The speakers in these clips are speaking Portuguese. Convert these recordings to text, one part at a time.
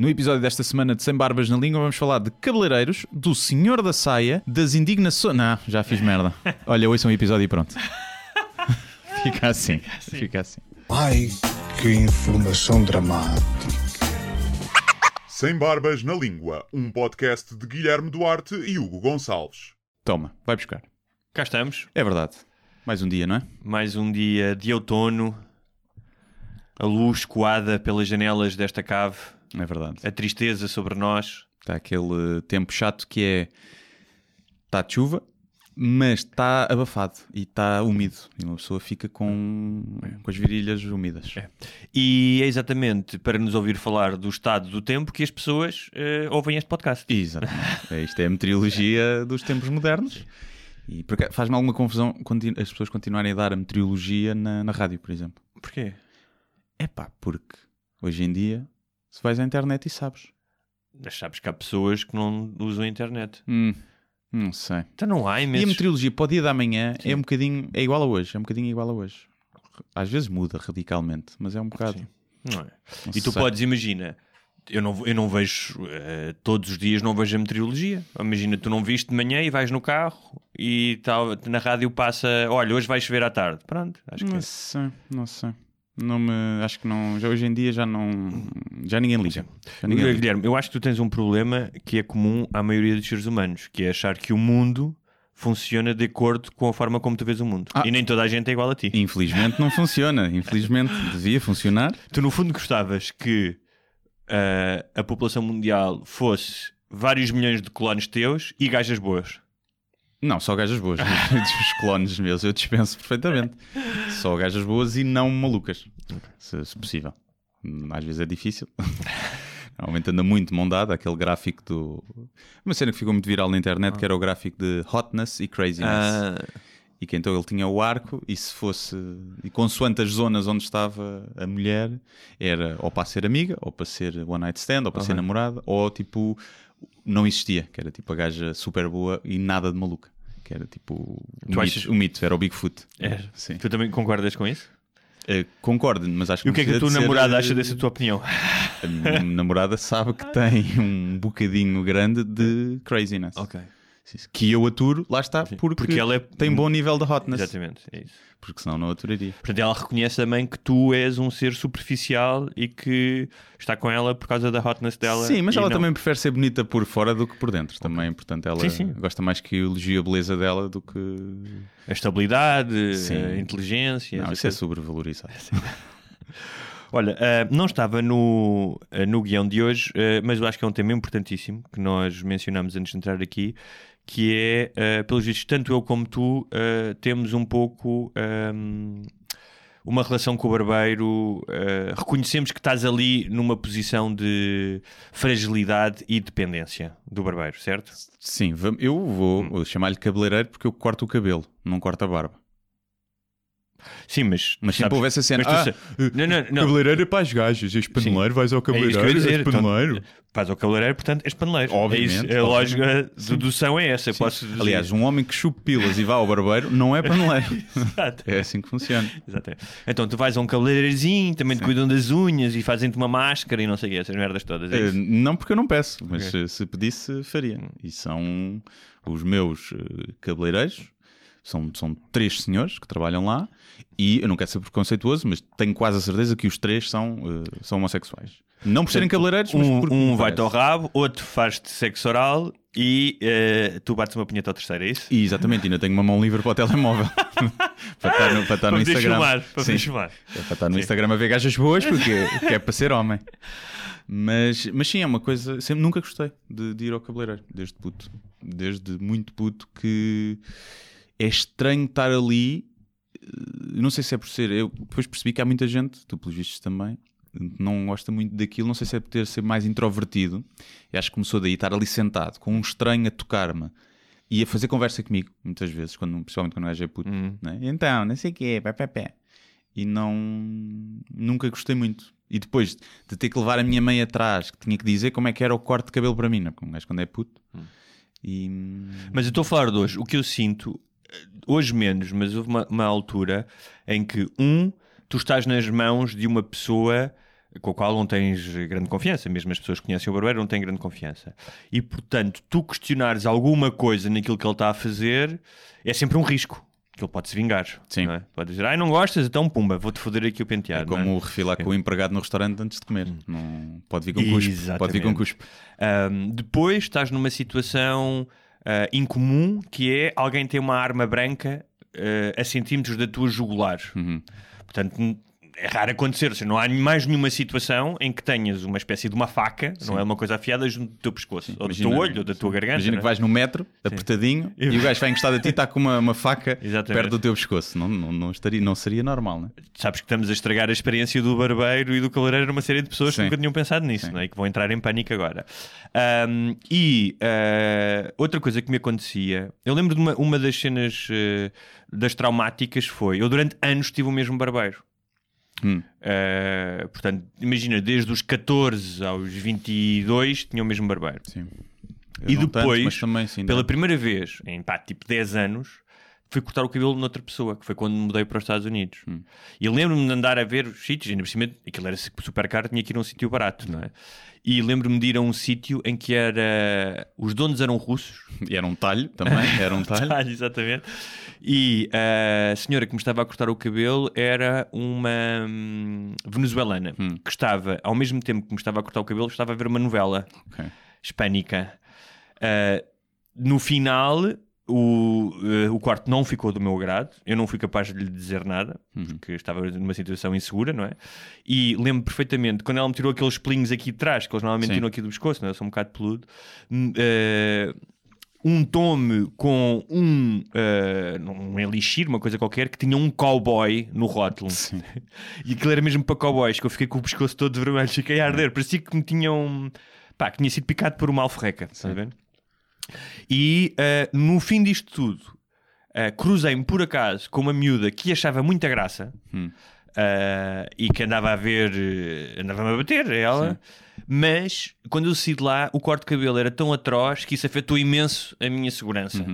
No episódio desta semana de Sem Barbas na Língua, vamos falar de cabeleireiros, do Senhor da Saia, das indignações. Não, já fiz merda. Olha, hoje é um episódio e pronto. Fica assim. Fica assim. Ai, que informação dramática. Sem Barbas na Língua, um podcast de Guilherme Duarte e Hugo Gonçalves. Toma, vai buscar. Cá estamos, É verdade. Mais um dia, não é? mais um dia de outono, a luz coada pelas janelas desta cave, É verdade. a tristeza sobre nós. Está aquele tempo chato que é. Está de chuva, mas está abafado e está úmido. E uma pessoa fica com, com as virilhas úmidas. E é exatamente para nos ouvir falar do estado do tempo que as pessoas eh, ouvem este podcast. Exatamente. É, Isto é a meteorologia dos tempos modernos. E faz-me alguma confusão as pessoas continuarem a dar a meteorologia na, na rádio, por exemplo. Porquê? É pá, porque hoje em dia, se vais à internet e sabes. Mas sabes que há pessoas que não usam a internet. Hum, não sei. Então não há E a imensos... meteorologia para o dia da manhã é um bocadinho. É igual a hoje. É um bocadinho igual a hoje. Às vezes muda radicalmente, mas é um bocado. Sim. Não é? não E tu sei. podes, imagina, eu não, eu não vejo eh, todos os dias, não vejo a meteorologia. Imagina, tu não viste de manhã e vais no carro e tal, na rádio passa, olha, hoje vai chover à tarde. Pronto, acho que Não é. sei, não sei. Não me, acho que não. Já hoje em dia já não. Já ninguém liga. Já ninguém liga. Guilherme, eu acho que tu tens um problema que é comum à maioria dos seres humanos, que é achar que o mundo funciona de acordo com a forma como tu vês o mundo. Ah. E nem toda a gente é igual a ti. Infelizmente não funciona. Infelizmente devia funcionar. Tu, no fundo, gostavas que ah, a população mundial fosse vários milhões de colonos teus e gajas boas. Não, só gajas boas. Os clones meus eu dispenso perfeitamente. Só gajas boas e não malucas. Se, se possível. Às vezes é difícil. Normalmente anda muito mão dada, aquele gráfico do. Uma cena que ficou muito viral na internet, que era o gráfico de hotness e craziness. Ah, E que então ele tinha o arco, e se fosse. E consoante as zonas onde estava a mulher, era ou para ser amiga, ou para ser one night stand, ou para ser namorada, ou tipo. Não existia, que era tipo a gaja super boa e nada de maluca. Que era tipo. O, mito, achas- o mito, era o Bigfoot. É. Sim. Tu também concordas com isso? Eh, concordo, mas acho que E o que é que a tua namorada ser, acha eh, dessa tua opinião? A namorada sabe que tem um bocadinho grande de craziness. Sim, Que eu aturo, lá está, porque, Porque ela é- tem bom nível de hotness. Exatamente, é isso. Porque senão não aturaria. Portanto, ela reconhece também que tu és um ser superficial e que está com ela por causa da hotness dela. Sim, mas ela não- também prefere ser bonita por fora do que por dentro também. Portanto, ela Sim, sim. gosta mais que eu elogio a beleza dela do que. A estabilidade, Sim. a inteligência. Não, isso é sobrevalorizado. Olha, ah, não estava no, ah, no guião de hoje, ah, mas eu acho que é um tema importantíssimo que nós mencionámos antes de entrar aqui, que é, ah, pelos vistos, tanto eu como tu ah, temos um pouco ahm, uma relação com o barbeiro, ah, reconhecemos que estás ali numa posição de fragilidade e dependência do barbeiro, certo? Sim, eu vou Hum. vou chamar-lhe cabeleireiro porque eu corto o cabelo, não corto a barba. Sim, mas... Mas sempre sabes- houve essa cena. mas Ah, sa- não, não, não. cabeleireiro é para as gajas, és paneleiro, vais ao É cabeleireiro, dizer. és paneleiro. Então, vais ao cabeleireiro, portanto, és paneleiro. Obviamente, É isso, a obviamente. lógica de dedução é essa. Posso dizer. Aliás, um homem que chupe pilas e vá ao barbeiro não é paneleiro. Exato. é assim que funciona. Exato. Então tu vais a um cabeleireirozinho, também te cuidam das unhas e fazem-te uma máscara e não sei o que, essas merdas todas. É Eh, não porque eu não peço, mas Ok. eh, se pedisse, faria. E são os meus eh, cabeleireiros, são, são três senhores que trabalham lá, e eu não quero ser preconceituoso, mas tenho quase a certeza que os três são, eh, são homossexuais. Não por serem cabeleireiros, mas Um, porque um vai-te ao rabo, outro faz-te sexo oral e eh, tu bates uma punheta ao terceiro, é isso? E exatamente, ainda tenho uma mão livre para o telemóvel. para estar no, para estar no Para poder Instagram. filmar, para Sim. filmar. É para estar no Instagram a ver gajas boas, porque que é para ser homem. Mas, mas sim, é uma coisa. Sempre, nunca gostei de, de ir ao cabeleireiro, desde puto. Desde muito puto, que é estranho estar ali. eh, Não sei se é por ser. Eu depois percebi que há muita gente, tu pelos vistos também, não gosta muito daquilo. Não sei se é por ter ser mais introvertido. E acho que começou daí, estar ali sentado, com um estranho a tocar-me e a fazer conversa comigo, muitas vezes, quando, principalmente quando o gajo é puto. Hum. né? Então, não sei o quê, pé, pé, pé. E não. Nunca gostei muito. E depois de ter que levar a minha mãe atrás, que tinha que dizer como é que era o corte de cabelo para mim, né? porque um gajo quando é puto. E. Mas eu estou a falar de hoje. O que eu sinto, hoje menos, mas houve uma, uma altura em que, um, tu estás nas mãos de uma pessoa com o qual não tens grande confiança, mesmo as pessoas que conhecem o barbeiro não têm grande confiança. E portanto, tu questionares alguma coisa naquilo que ele está a fazer é sempre um risco. Que ele pode se vingar. Sim. é? Pode dizer, ai, não gostas? Então, pumba, vou-te foder aqui o É penteado. é? como refilar com o empregado no restaurante antes de comer. Não, pode vir com cuspe. Pode vir com cuspe. Um, depois estás numa situação uh, incomum que é alguém tem uma arma branca uh, a centímetros da tua jugular. Uhum. Portanto, é raro acontecer. Ou seja, não há mais nenhuma situação em que tenhas uma espécie de uma faca, não é uma coisa afiada, junto do teu pescoço, ou do Imagina- teu olho, ou da tua garganta. Imagina que é? vais no metro, apertadinho, e o gajo vai encostado a ti e está com uma, uma faca Exatamente. perto do teu pescoço. Não, não, não, estaria, não seria normal, não é? Sabes que estamos a estragar a experiência do barbeiro e do cabeleireiro a uma série de pessoas que Sim. nunca tinham pensado nisso não é? e que vão entrar em pânico agora. Um, e uh, outra coisa que me acontecia, eu lembro de uma, uma das cenas uh, das traumáticas foi eu durante anos tive o mesmo barbeiro. Hum. Uh, portanto, imagina, desde os 14 aos 22 tinha o mesmo barbeiro. Sim. E Eu não tanto, depois, mas também, sim, Pela dá. primeira vez, em pá, tipo 10 anos, fui cortar o cabelo noutra pessoa, que foi quando me mudei para os Estados Unidos. Hum. E lembro-me de andar a ver os sítios, ainda por cima, aquilo era super caro, tinha que ir a um sítio barato, não é? E lembro-me de ir a um sítio em que era. Os donos eram russos. E era um talho também, era um talho. Ah, exatamente. E a senhora que me estava a cortar o cabelo era uma hum, venezuelana Hum. que estava, ao mesmo tempo que me estava a cortar o cabelo, estava a ver uma novela Ok. hispânica. Uh, no final, o, uh, o quarto não ficou do meu agrado. Eu não fui capaz de lhe dizer nada, porque estava numa situação insegura, não é? E lembro perfeitamente, quando ela me tirou aqueles pelinhos aqui de trás, que eles normalmente Sim. tiram aqui do pescoço, não é? Eu sou um bocado peludo. uh, um tome com um, uh, um elixir, uma coisa qualquer, que tinha um cowboy no rótulo. Sim. E aquilo era mesmo para cowboys, que eu fiquei com o pescoço todo vermelho, fiquei a arder. Parecia que me tinham. pá, que tinha sido picado por uma alforreca. Estás a ver? E eh, no fim disto tudo, eh, cruzei-me por acaso com uma miúda que achava muita graça Hum. eh, e que andava a ver, andava-me a bater a ela. Mas quando eu saí de lá, o corte de cabelo era tão atroz que isso afetou imenso a minha segurança.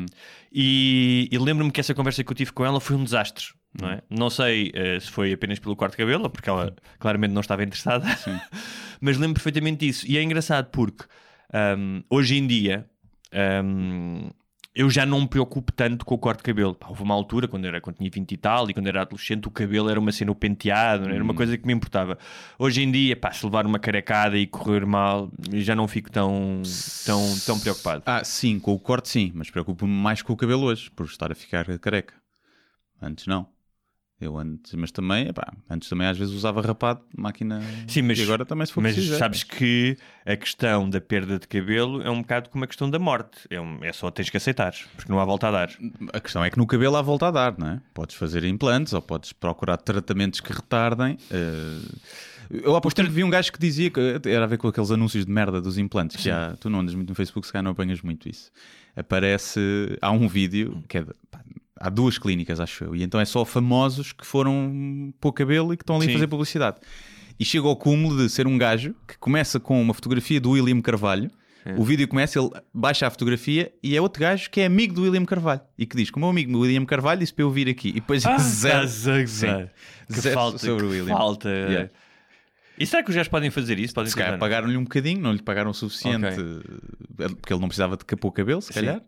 E, e lembro-me que essa conversa que eu tive com ela foi um desastre. Não, é? não sei eh, se foi apenas pelo corte de cabelo, porque ela claramente não estava interessada, mas lembro perfeitamente disso. E é engraçado porque ahm, hoje em dia ahm, eu já não me preocupo tanto com o corte de cabelo. Pá, houve uma altura, quando, era, quando tinha 20 e tal, e quando era adolescente, o cabelo era uma cena o penteado, é? era uma coisa que me importava. Hoje em dia, pá, se levar uma carecada e correr mal, já não fico tão, tão, tão preocupado. Ah, sim, com o corte sim, mas preocupo-me mais com o cabelo hoje, por estar a ficar careca. Antes não. Eu antes, mas também, epá, antes também às vezes usava rapado, máquina. Sim, mas, e agora também se for mas é. sabes que a questão da perda de cabelo é um bocado como a questão da morte. É, um- é só tens que aceitar, porque não há volta a dar. A questão é que no cabelo há volta a dar, não é? Podes fazer implantes ou podes procurar tratamentos que retardem. eh, Eu há pouco tempo vi um gajo que dizia que era a ver com aqueles anúncios de merda dos implantes. Que há, tu não andas muito no Facebook, se calhar não apanhas muito isso. Aparece, há um vídeo que é de- pá, há duas clínicas, acho eu, e então é só famosos que foram pôr cabelo e que estão ali Sim. a fazer publicidade. E chega ao cúmulo de ser um gajo que começa com uma fotografia do William Carvalho. O vídeo começa, ele baixa a fotografia e é outro gajo que é amigo do William Carvalho e que diz: Como o meu amigo do William Carvalho disse para eu vir aqui. E depois Ah, zero, gozar. Sim. Que Zero falta, sobre o William. falta. Yeah. E será que os gajos podem fazer isso? Podem Se calhar pagaram-lhe um bocadinho, não lhe pagaram o suficiente, eh, porque ele não precisava de capar o cabelo, se Sim. calhar.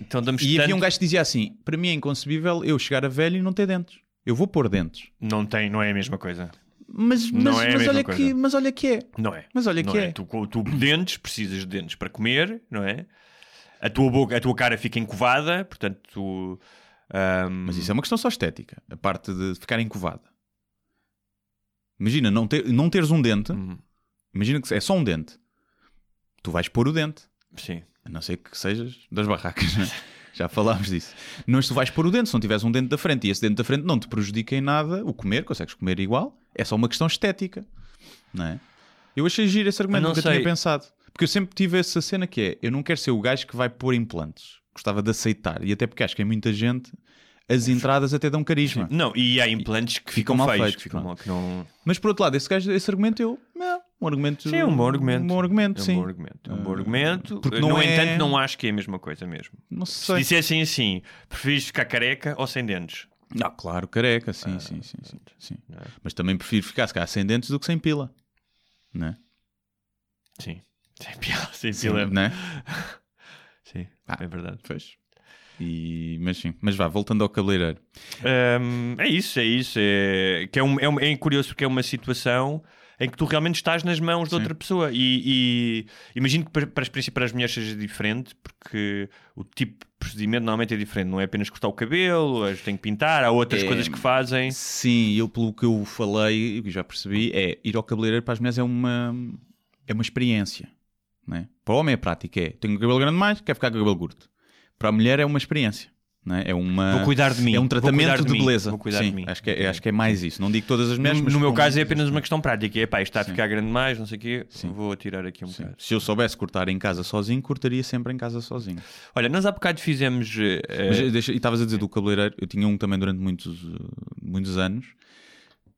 Então damos E tanto... havia um gajo que dizia assim: Para mim é inconcebível eu chegar a velho e não ter dentes. Eu vou pôr dentes. Não tem, não é a mesma coisa. Mas, mas, Não é mas mesma olha coisa. que, mas olha que é. Não é. Mas olha não que é. é. Tu, tu dentes, precisas de dentes para comer, não é? A tua boca, a tua cara fica encovada, portanto tu... ahm, Mas isso é uma questão só estética. A parte de ficar encovada. Imagina não, ter, não teres um dente. Hum, Imagina que é só um dente. Tu vais pôr o dente. sim. A não ser que sejas das barracas, né? Já falámos disso. Mas tu vais pôr o dente, se não tiveres um dente da frente e esse dente da frente não te prejudica em nada o comer, consegues comer igual, é só uma questão estética. Não é? Eu achei giro esse argumento, não nunca sei. tinha pensado. Porque eu sempre tive essa cena que é: eu não quero ser o gajo que vai pôr implantes. Gostava de aceitar. E até porque acho que em muita gente as entradas até dão carisma. Não, e há implantes que ficam, ficam mal feios. feitos, ficam mal, que não... Mas por outro lado, esse, gajo, esse argumento eu. Não, um argumento. Sim, é um bom argumento. Um bom argumento, é um sim. bom argumento. É um bom argumento. porque no não é- entanto, não acho que é a mesma coisa mesmo. Não Se sei. dissessem assim, preferes ficar careca ou sem dentes? Ah, claro, careca, sim, sim, sim, sim, sim. Mas também prefiro ficar, se calhar, sem dentes do que sem pila. né? Sim. Sem pila, sem Sim, pila. né? Sim, Ah. é verdade. Pois. E, mas sim, mas vá, voltando ao cabeleireiro. Hum, é isso, é isso. É, que é, um, é, um- é curioso porque é uma situação em que tu realmente estás nas mãos de Sim. outra pessoa. E, e imagino que para, para, as, princi- para as mulheres seja diferente, porque o tipo de procedimento normalmente é diferente. Não é apenas cortar o cabelo, as têm que pintar, há outras É, coisas que fazem. Sim, eu pelo que eu falei e já percebi, é ir ao cabeleireiro para as mulheres é uma, é uma experiência. Né? Para o homem é prática, é tenho o cabelo grande demais, quer ficar com o cabelo curto. Para a mulher é uma experiência. Né? É, uma, Vou cuidar de mim. é um tratamento de, mim, beleza. Vou cuidar Sim, de mim. Acho, que é, acho que é mais isso. Não digo todas as mulheres, No, no meu caso é apenas uma questão prática. É pá, isto está a Sim. ficar grande demais, não sei o quê. Sim. Vou tirar aqui um Sim. bocado. Se eu soubesse cortar em casa sozinho, cortaria sempre em casa sozinho. Olha, nós há bocado fizemos. Mas deixa, e estavas a dizer do cabeleireiro, eu tinha um também durante muitos, uh, muitos anos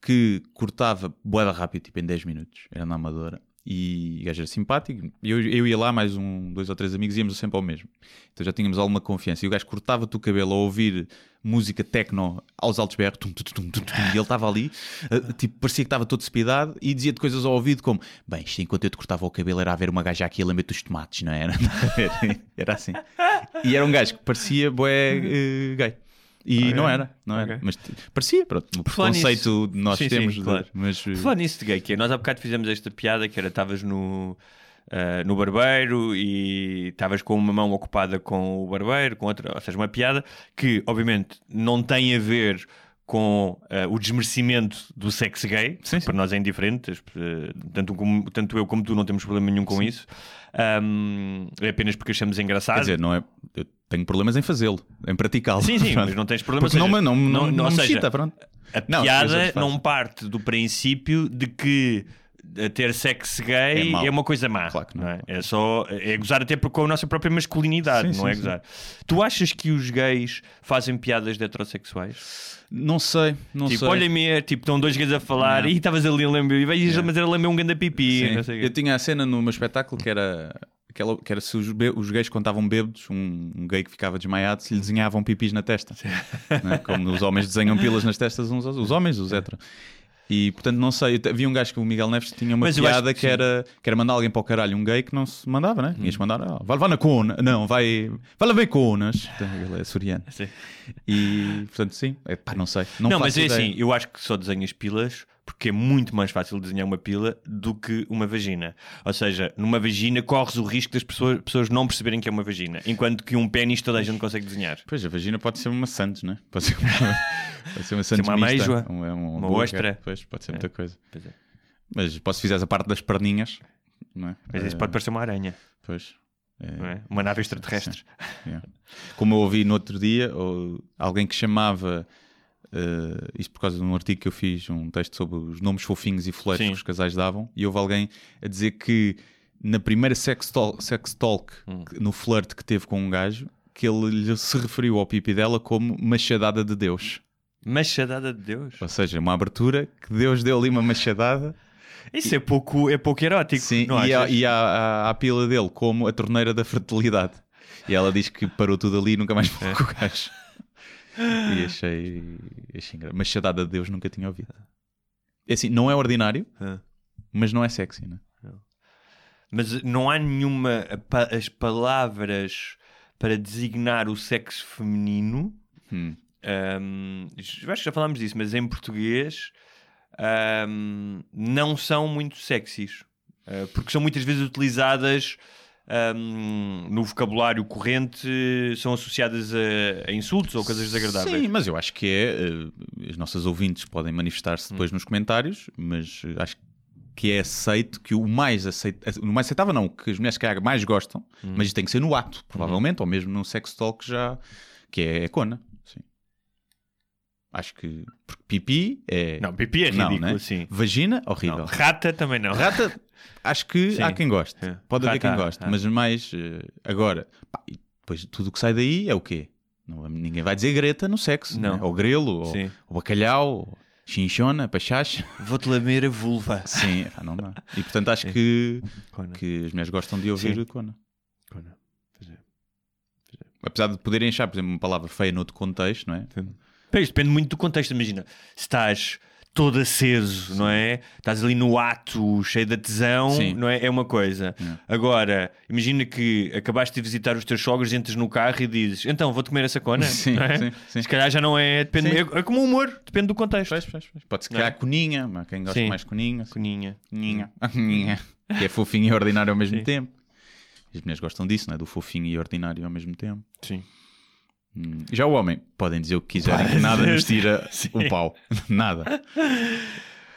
que cortava boeda rápido, tipo em 10 minutos, era na Amadora. E o gajo era simpático. Eu, eu ia lá, mais um, dois ou três amigos, íamos sempre ao mesmo. Então já tínhamos alguma confiança. E o gajo cortava-te o cabelo a ouvir música techno aos altos berros, tum, tum, tum, tum, e ele estava ali, uh, tipo, parecia que estava todo despidado e dizia-te coisas ao ouvido como: Bem, isto enquanto eu te cortava o cabelo era a ver uma gaja aqui a lamber-te os tomates, não era? era assim. E era um gajo que parecia bué uh, gay. E Ok. não era, não era. Ok. Mas parecia, pronto, o que nós Sim, sim, temos. de- claro. mas, uh, Falar nisso de gay, que é, nós há bocado fizemos esta piada que era estavas no, ah, no barbeiro e estavas com uma mão ocupada com o barbeiro, com outra, ou seja, uma piada que obviamente não tem a ver com ah, o desmerecimento do sexo gay, Sim, sim. para nós é indiferente, eh, tanto, como- tanto eu como tu não temos problema nenhum com isso, Ahm, é apenas porque achamos engraçado. quer dizer, não é. Eu tenho problemas em fazê-lo, em praticá-lo. sim, sim, mas não tens problema. Porque ou não, seja, não, não, não, ou me seja, excita, pronto. A Não, piada eu não parte do princípio de que ter sexo gay É é, uma coisa má. Claro que não. é? É só é gozar até com a nossa própria masculinidade, Sim, não sim, é sim. gozar. Tu achas que os gays fazem piadas de heterossexuais? Não sei, não tipo, sei. olha-me, tipo, estão dois gays a falar Não. e estavas ali a lembrar, e vais mas era lamber um ganda pipi. Não. Eu tinha a cena no meu espetáculo que era. Aquela, que era se os, os gays contavam bêbados, um, um gay que ficava desmaiado, se lhe desenhavam pipis na testa. Né? Como os homens desenham pilas nas testas uns aos Os homens, os hetero. E portanto, não sei. Havia um gajo que o Miguel Neves tinha uma Mas piada que que, era, que era mandar alguém para o caralho, um gay que não se mandava, né? Hum. Tinhas que mandar, ah, vai levar na cona. Não, vai, vai levar conas. Ele é soriano. Sim. E portanto, sim. Pá, não sei. Não, Não, mas é assim, eu acho que só desenhas pilas porque é muito mais fácil desenhar uma pila do que uma vagina. Ou seja, numa vagina corres o risco das pessoas, pessoas não perceberem que é uma vagina, enquanto que um pênis toda a gente consegue desenhar. Pois, a vagina pode ser uma Santos, né? Pode ser uma, pode ser uma Santos uma mista. ameijoa, um, é um uma hambúrguer. ostra. Pois, pode ser É. muita coisa. Pois é. Mas depois se fizeres a parte das perninhas, não é? Mas isso Eh, pode parecer uma aranha, Pois. É, não é? Uma nave extraterrestre. é. Como eu ouvi no outro dia, ou alguém que chamava... eh, isto por causa de um artigo que eu fiz, um texto sobre os nomes fofinhos e foleiros Sim. que os casais davam, e houve alguém a dizer que na primeira sex talk, sex talk Hum. no flirt que teve com um gajo, que ele se referiu ao pipi dela como machadada de Deus. Machadada de Deus. Ou seja, uma abertura que Deus deu ali uma machadada Isso é pouco, é pouco erótico. sim, não e, a, e a, a, a pila dele como a torneira da fertilidade. E ela diz que parou tudo ali e nunca mais falou com o gajo. E achei, achei engraçado. Machadada de Deus nunca tinha ouvido. É assim, não é ordinário, Ah. mas não é sexy, né? Mas não há nenhuma. As palavras para designar o sexo feminino. Hum. eu acho que já falámos disso, mas em português hum, não são muito sexys. Uh, porque são muitas vezes utilizadas hum, no vocabulário corrente, são associadas a, a insultos ou coisas desagradáveis. Sim, mas eu acho que é. eh, as nossas ouvintes podem manifestar-se Hum. depois nos comentários, mas eh, acho que é aceito que o mais aceito, o mais aceitável não, que as mulheres que mais gostam, Hum. mas tem que ser no ato, Uhum. provavelmente, ou mesmo num sex talk já, que é a cona. Sim. Acho que porque pipi é. Não, pipi é Não, ridículo, né? sim. Vagina, Não, horrível. rata também não. Rata, acho que Sim. há quem goste. É. Pode haver Rata, quem goste, mas mais eh, agora, pá, e depois tudo o que sai daí é o quê? Não, ninguém vai dizer greta no sexo, Não. né? ou grelo, ou, Sim. ou bacalhau, ou chinchona, pachacha. Vou-te lamer a vulva. Sim, não dá. E portanto acho que, Cona. que as mulheres gostam de ouvir Sim. cona. Pois é. Apesar de poderem achar, por exemplo, uma palavra feia noutro contexto, não é? Pois, depende muito do contexto. Imagina, se estás todo aceso, não é? Estás ali no ato, cheio de tesão, Sim. não é? É uma coisa. Agora, imagina que acabaste de visitar os teus sogros, entras no carro e dizes então vou-te comer essa cona. Sim, não é? sim, sim. Se calhar já não é. Depende, é, é como o humor, depende do contexto. Pois, pois, pois. Pode-se Não é? criar coninha, mas quem gosta Sim. mais coninha. Coninha. Coninha. Coninha. Que é fofinho e ordinário ao mesmo tempo. As mulheres gostam disso, não é? Do fofinho e ordinário ao mesmo tempo. Sim. Hum. Já o homem, podem dizer o que quiserem, que nada nos tira Sim. o pau. Nada.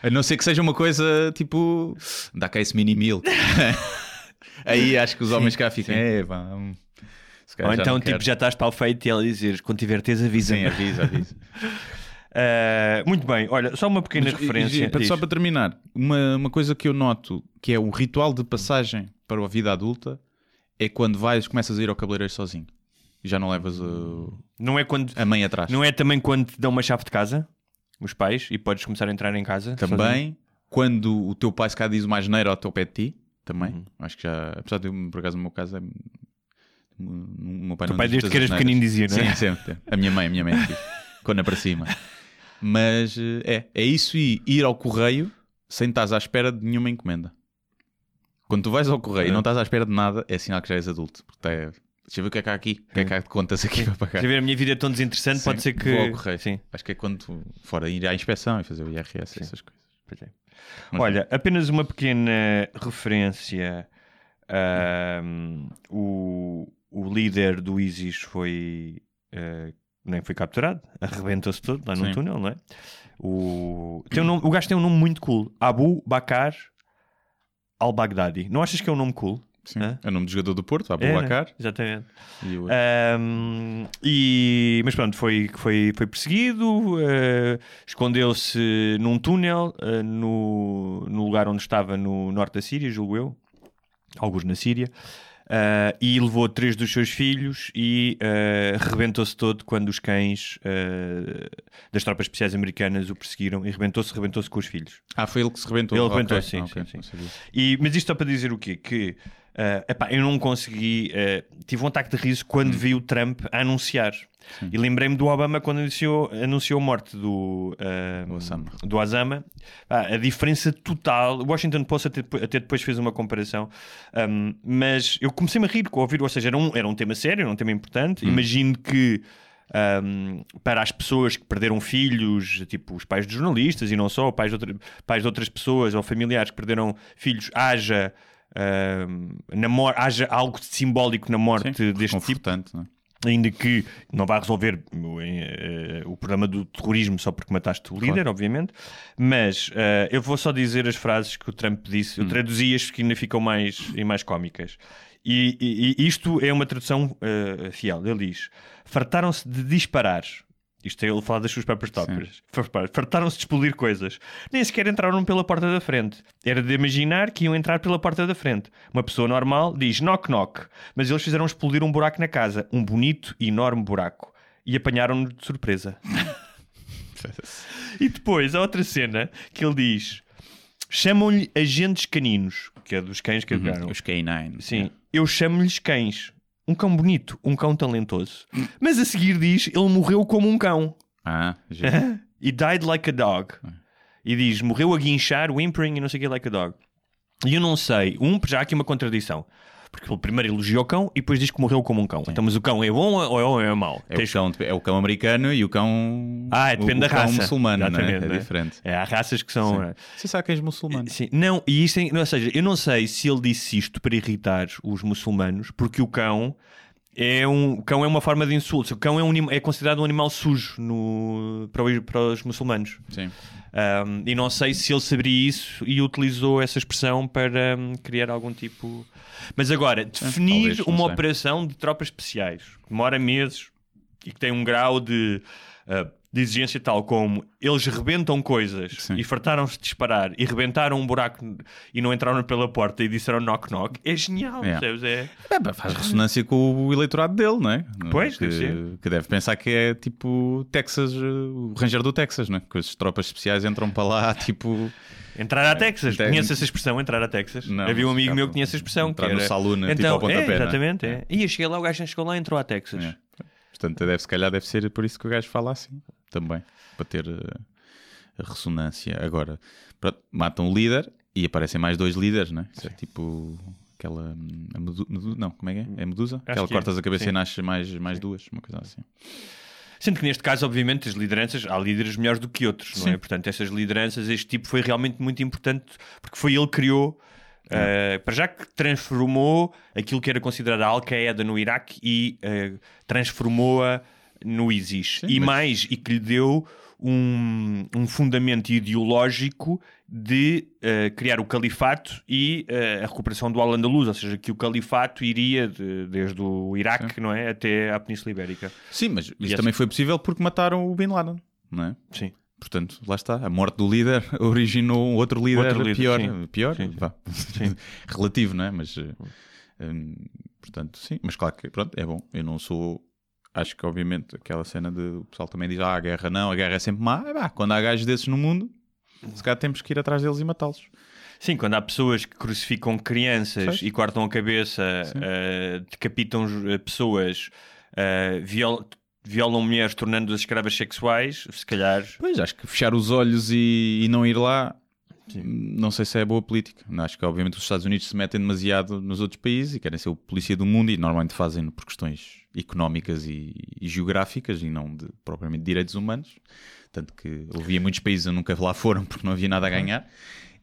A não ser que seja uma coisa tipo. Dá cá esse mini meal. Aí acho que os homens cá ficam. É, hum, calhar Ou então, tipo, quero." já estás para o feito e ela dizer quando tiver tez, avisa. Sim, avisa, avisa. muito bem, olha, só uma pequena Mas, referência. e- Diz. só para terminar, uma, uma coisa que eu noto que é o ritual de passagem para a vida adulta é quando vais, começas a ir ao cabeleireiro sozinho. E já não levas uh, Não é quando. a mãe atrás. Não é também quando te dão uma chave de casa, os pais, e podes começar a entrar em casa. sozinho? Também quando o teu pai se calhar diz uma asneira ao teu pé de ti, também. Uhum. Acho que já, apesar de por acaso no meu caso, é, o meu pai pai, desde que eras pequenino, dizia, não é? Sim, sempre. A minha mãe, a minha mãe. Quando para cima. Mas eh, é, é isso e ir ao correio sem estás à espera de nenhuma encomenda. Quando tu vais ao correio e É. não estás à espera de nada, é sinal que já és adulto. Porque tá- deixa eu ver o que é que há aqui. O que é que há de contas aqui para pagar. Se ver a minha vida é tão desinteressante, Sim, pode ser que. vou ao correio. Sim, Acho que é quando fora ir à inspeção e fazer o IRS, Sim. essas coisas. pois é. Olha, apenas uma pequena referência. o, o líder do ISIS foi. eh, nem foi capturado, arrebentou-se todo lá no Sim. túnel, não é? O, tem um nome, o gajo tem um nome muito cool: Abu Bakar al-Baghdadi. Não achas que é um nome cool? Sim. Hã? É o nome do jogador do Porto, É, né? Exatamente. E o... Ahm, e, mas pronto, foi, foi, foi perseguido, eh, escondeu-se num túnel eh, no, no lugar onde estava no norte da Síria, julgo eu, alguns na Síria, ah, e levou três dos seus filhos e eh, rebentou-se todo quando os cães eh, das tropas especiais americanas o perseguiram e rebentou-se, rebentou-se com os filhos. Ah, foi ele que se rebentou. Ele rebentou, sim, Ah, ok, sim, sabia. E, mas isto só para dizer o quê? Que ah, epá, eu não consegui. ah, tive um ataque de riso quando vi o Trump a anunciar. E lembrei-me do Obama quando anunciou, anunciou a morte do, ah, Do Osama. do Osama. Pá, a diferença total. O Washington Post até, até depois fez uma comparação. Ahm, mas eu comecei-me a rir com ouvir, ou seja, era um, era um tema sério, era um tema importante. Imagino que. ahm, para as pessoas que perderam filhos, tipo os pais de jornalistas e não só, pais de, outra- pais de outras pessoas ou familiares que perderam filhos, haja, na mor- haja algo simbólico na morte Sim, deste tipo é? ainda que não vai resolver eh, o problema do terrorismo só porque mataste o líder, obviamente, mas eh, eu vou só dizer as frases que o Trump disse, eu traduzi-as que ainda ficam mais, e mais cómicas. E, e- e isto é uma tradução eh, fiel. Ele diz: fartaram-se de disparar. Isto é ele falar das suas próprias tópicas. Fartaram-se de explodir coisas. Nem sequer entraram pela porta da frente. Era de imaginar que iam entrar pela porta da frente. Uma pessoa normal diz knock knock, mas eles fizeram explodir um buraco na casa. Um bonito e enorme buraco. E apanharam-no de surpresa. E depois, há outra cena que ele diz: chamam-lhe agentes caninos, que é dos cães que pegaram. Os K9. Sim, eu chamo-lhes cães. Um cão bonito, um cão talentoso. Mas a seguir diz: ele morreu como um cão. Ah. He died like a dog. E diz: morreu a guinchar, whimpering e não sei o que, like a dog. E eu não sei, um, já há aqui uma contradição. Porque ele primeiro elogia o cão e depois diz que morreu como um cão. Então, mas o cão é bom ou é, é mau? É, o Tens- cão, é o cão americano e o cão. Ah, é, depende o, da o cão raça. muçulmano, né? Exatamente, É né? diferente. É, há raças que são. Sim. Você sabe cães muçulmanos. Sim, não, e isto, é- ou seja, eu não sei se ele disse isto para irritar os muçulmanos, porque o cão é um o cão é uma forma de insulto. O cão é, um, é considerado um animal sujo no, para, os, para os muçulmanos. Sim. Um, e não sei se ele sabia isso e utilizou essa expressão para um, criar algum tipo. Mas agora, definir talvez, uma operação de tropas especiais que demora meses e que tem um grau de, uh, de exigência tal como eles rebentam coisas Sim. e fartaram-se de disparar e rebentaram um buraco e não entraram pela porta e disseram knock knock, é genial, É. percebes? É. É, pá, faz ressonância com o eleitorado dele, não é? Pois, que, deve que deve pensar que é tipo Texas, eh, o Ranger do Texas, não é? Que as tropas especiais entram para lá, tipo. Entrar a Texas, Tem- conhece essa expressão, entrar a Texas? Não, Havia um amigo cá, meu que tinha essa expressão. entrar que no era... saloon, tipo, então, ao pontapé, é, é? exatamente, é. É. E cheguei lá, o gajo chegou lá e entrou a Texas. É. Portanto, deve, se calhar deve ser por isso que o gajo fala assim também. Para ter a ressonância. Agora, pronto, matam o líder e aparecem mais dois líderes, né? Isso é tipo aquela. hum, medu- medu- não, como é que é? É Medusa? Aquela que é, cortas a cabeça sim. e nasce mais, mais duas, uma coisa assim. Sendo que neste caso, obviamente, as lideranças, há líderes melhores do que outros, não é? Sim. Portanto, essas lideranças, este tipo foi realmente muito importante porque foi ele que criou, eh, para já que transformou aquilo que era considerado a Al-Qaeda no Iraque e eh, transformou-a no ISIS. Sim, e mas- mais, e que lhe deu um, um fundamento ideológico de eh, criar o califato e eh, a recuperação do Al-Andalus, ou seja, que o califato iria de- desde o Iraque, não é, até à Península Ibérica. Sim, mas isso também foi possível porque mataram o Bin Laden, não é? Sim. Portanto, lá está. A morte do líder originou um outro líder, Outro líder, pior. sim. Pior? Sim, sim. Vá. Relativo, não é? Mas, hum, portanto, sim. Mas claro que, pronto, é bom. Eu não sou... Acho que, obviamente, aquela cena de... O pessoal também diz, ah, a guerra não, a guerra é sempre má. É, vá, quando há gajos desses no mundo, se calhar temos que ir atrás deles e matá-los. Sim, quando há pessoas que crucificam crianças Pois. e cortam a cabeça, eh, decapitam eh, pessoas, eh, viol- violam mulheres tornando-as escravas sexuais, se calhar. Pois, acho que fechar os olhos e, e não ir lá, não sei se é boa política. Acho que, obviamente, os Estados Unidos se metem demasiado nos outros países e querem ser o polícia do mundo e normalmente fazem por questões económicas e, e geográficas e não de, propriamente direitos humanos. Tanto que eu via muitos países que nunca lá foram porque não havia nada a ganhar.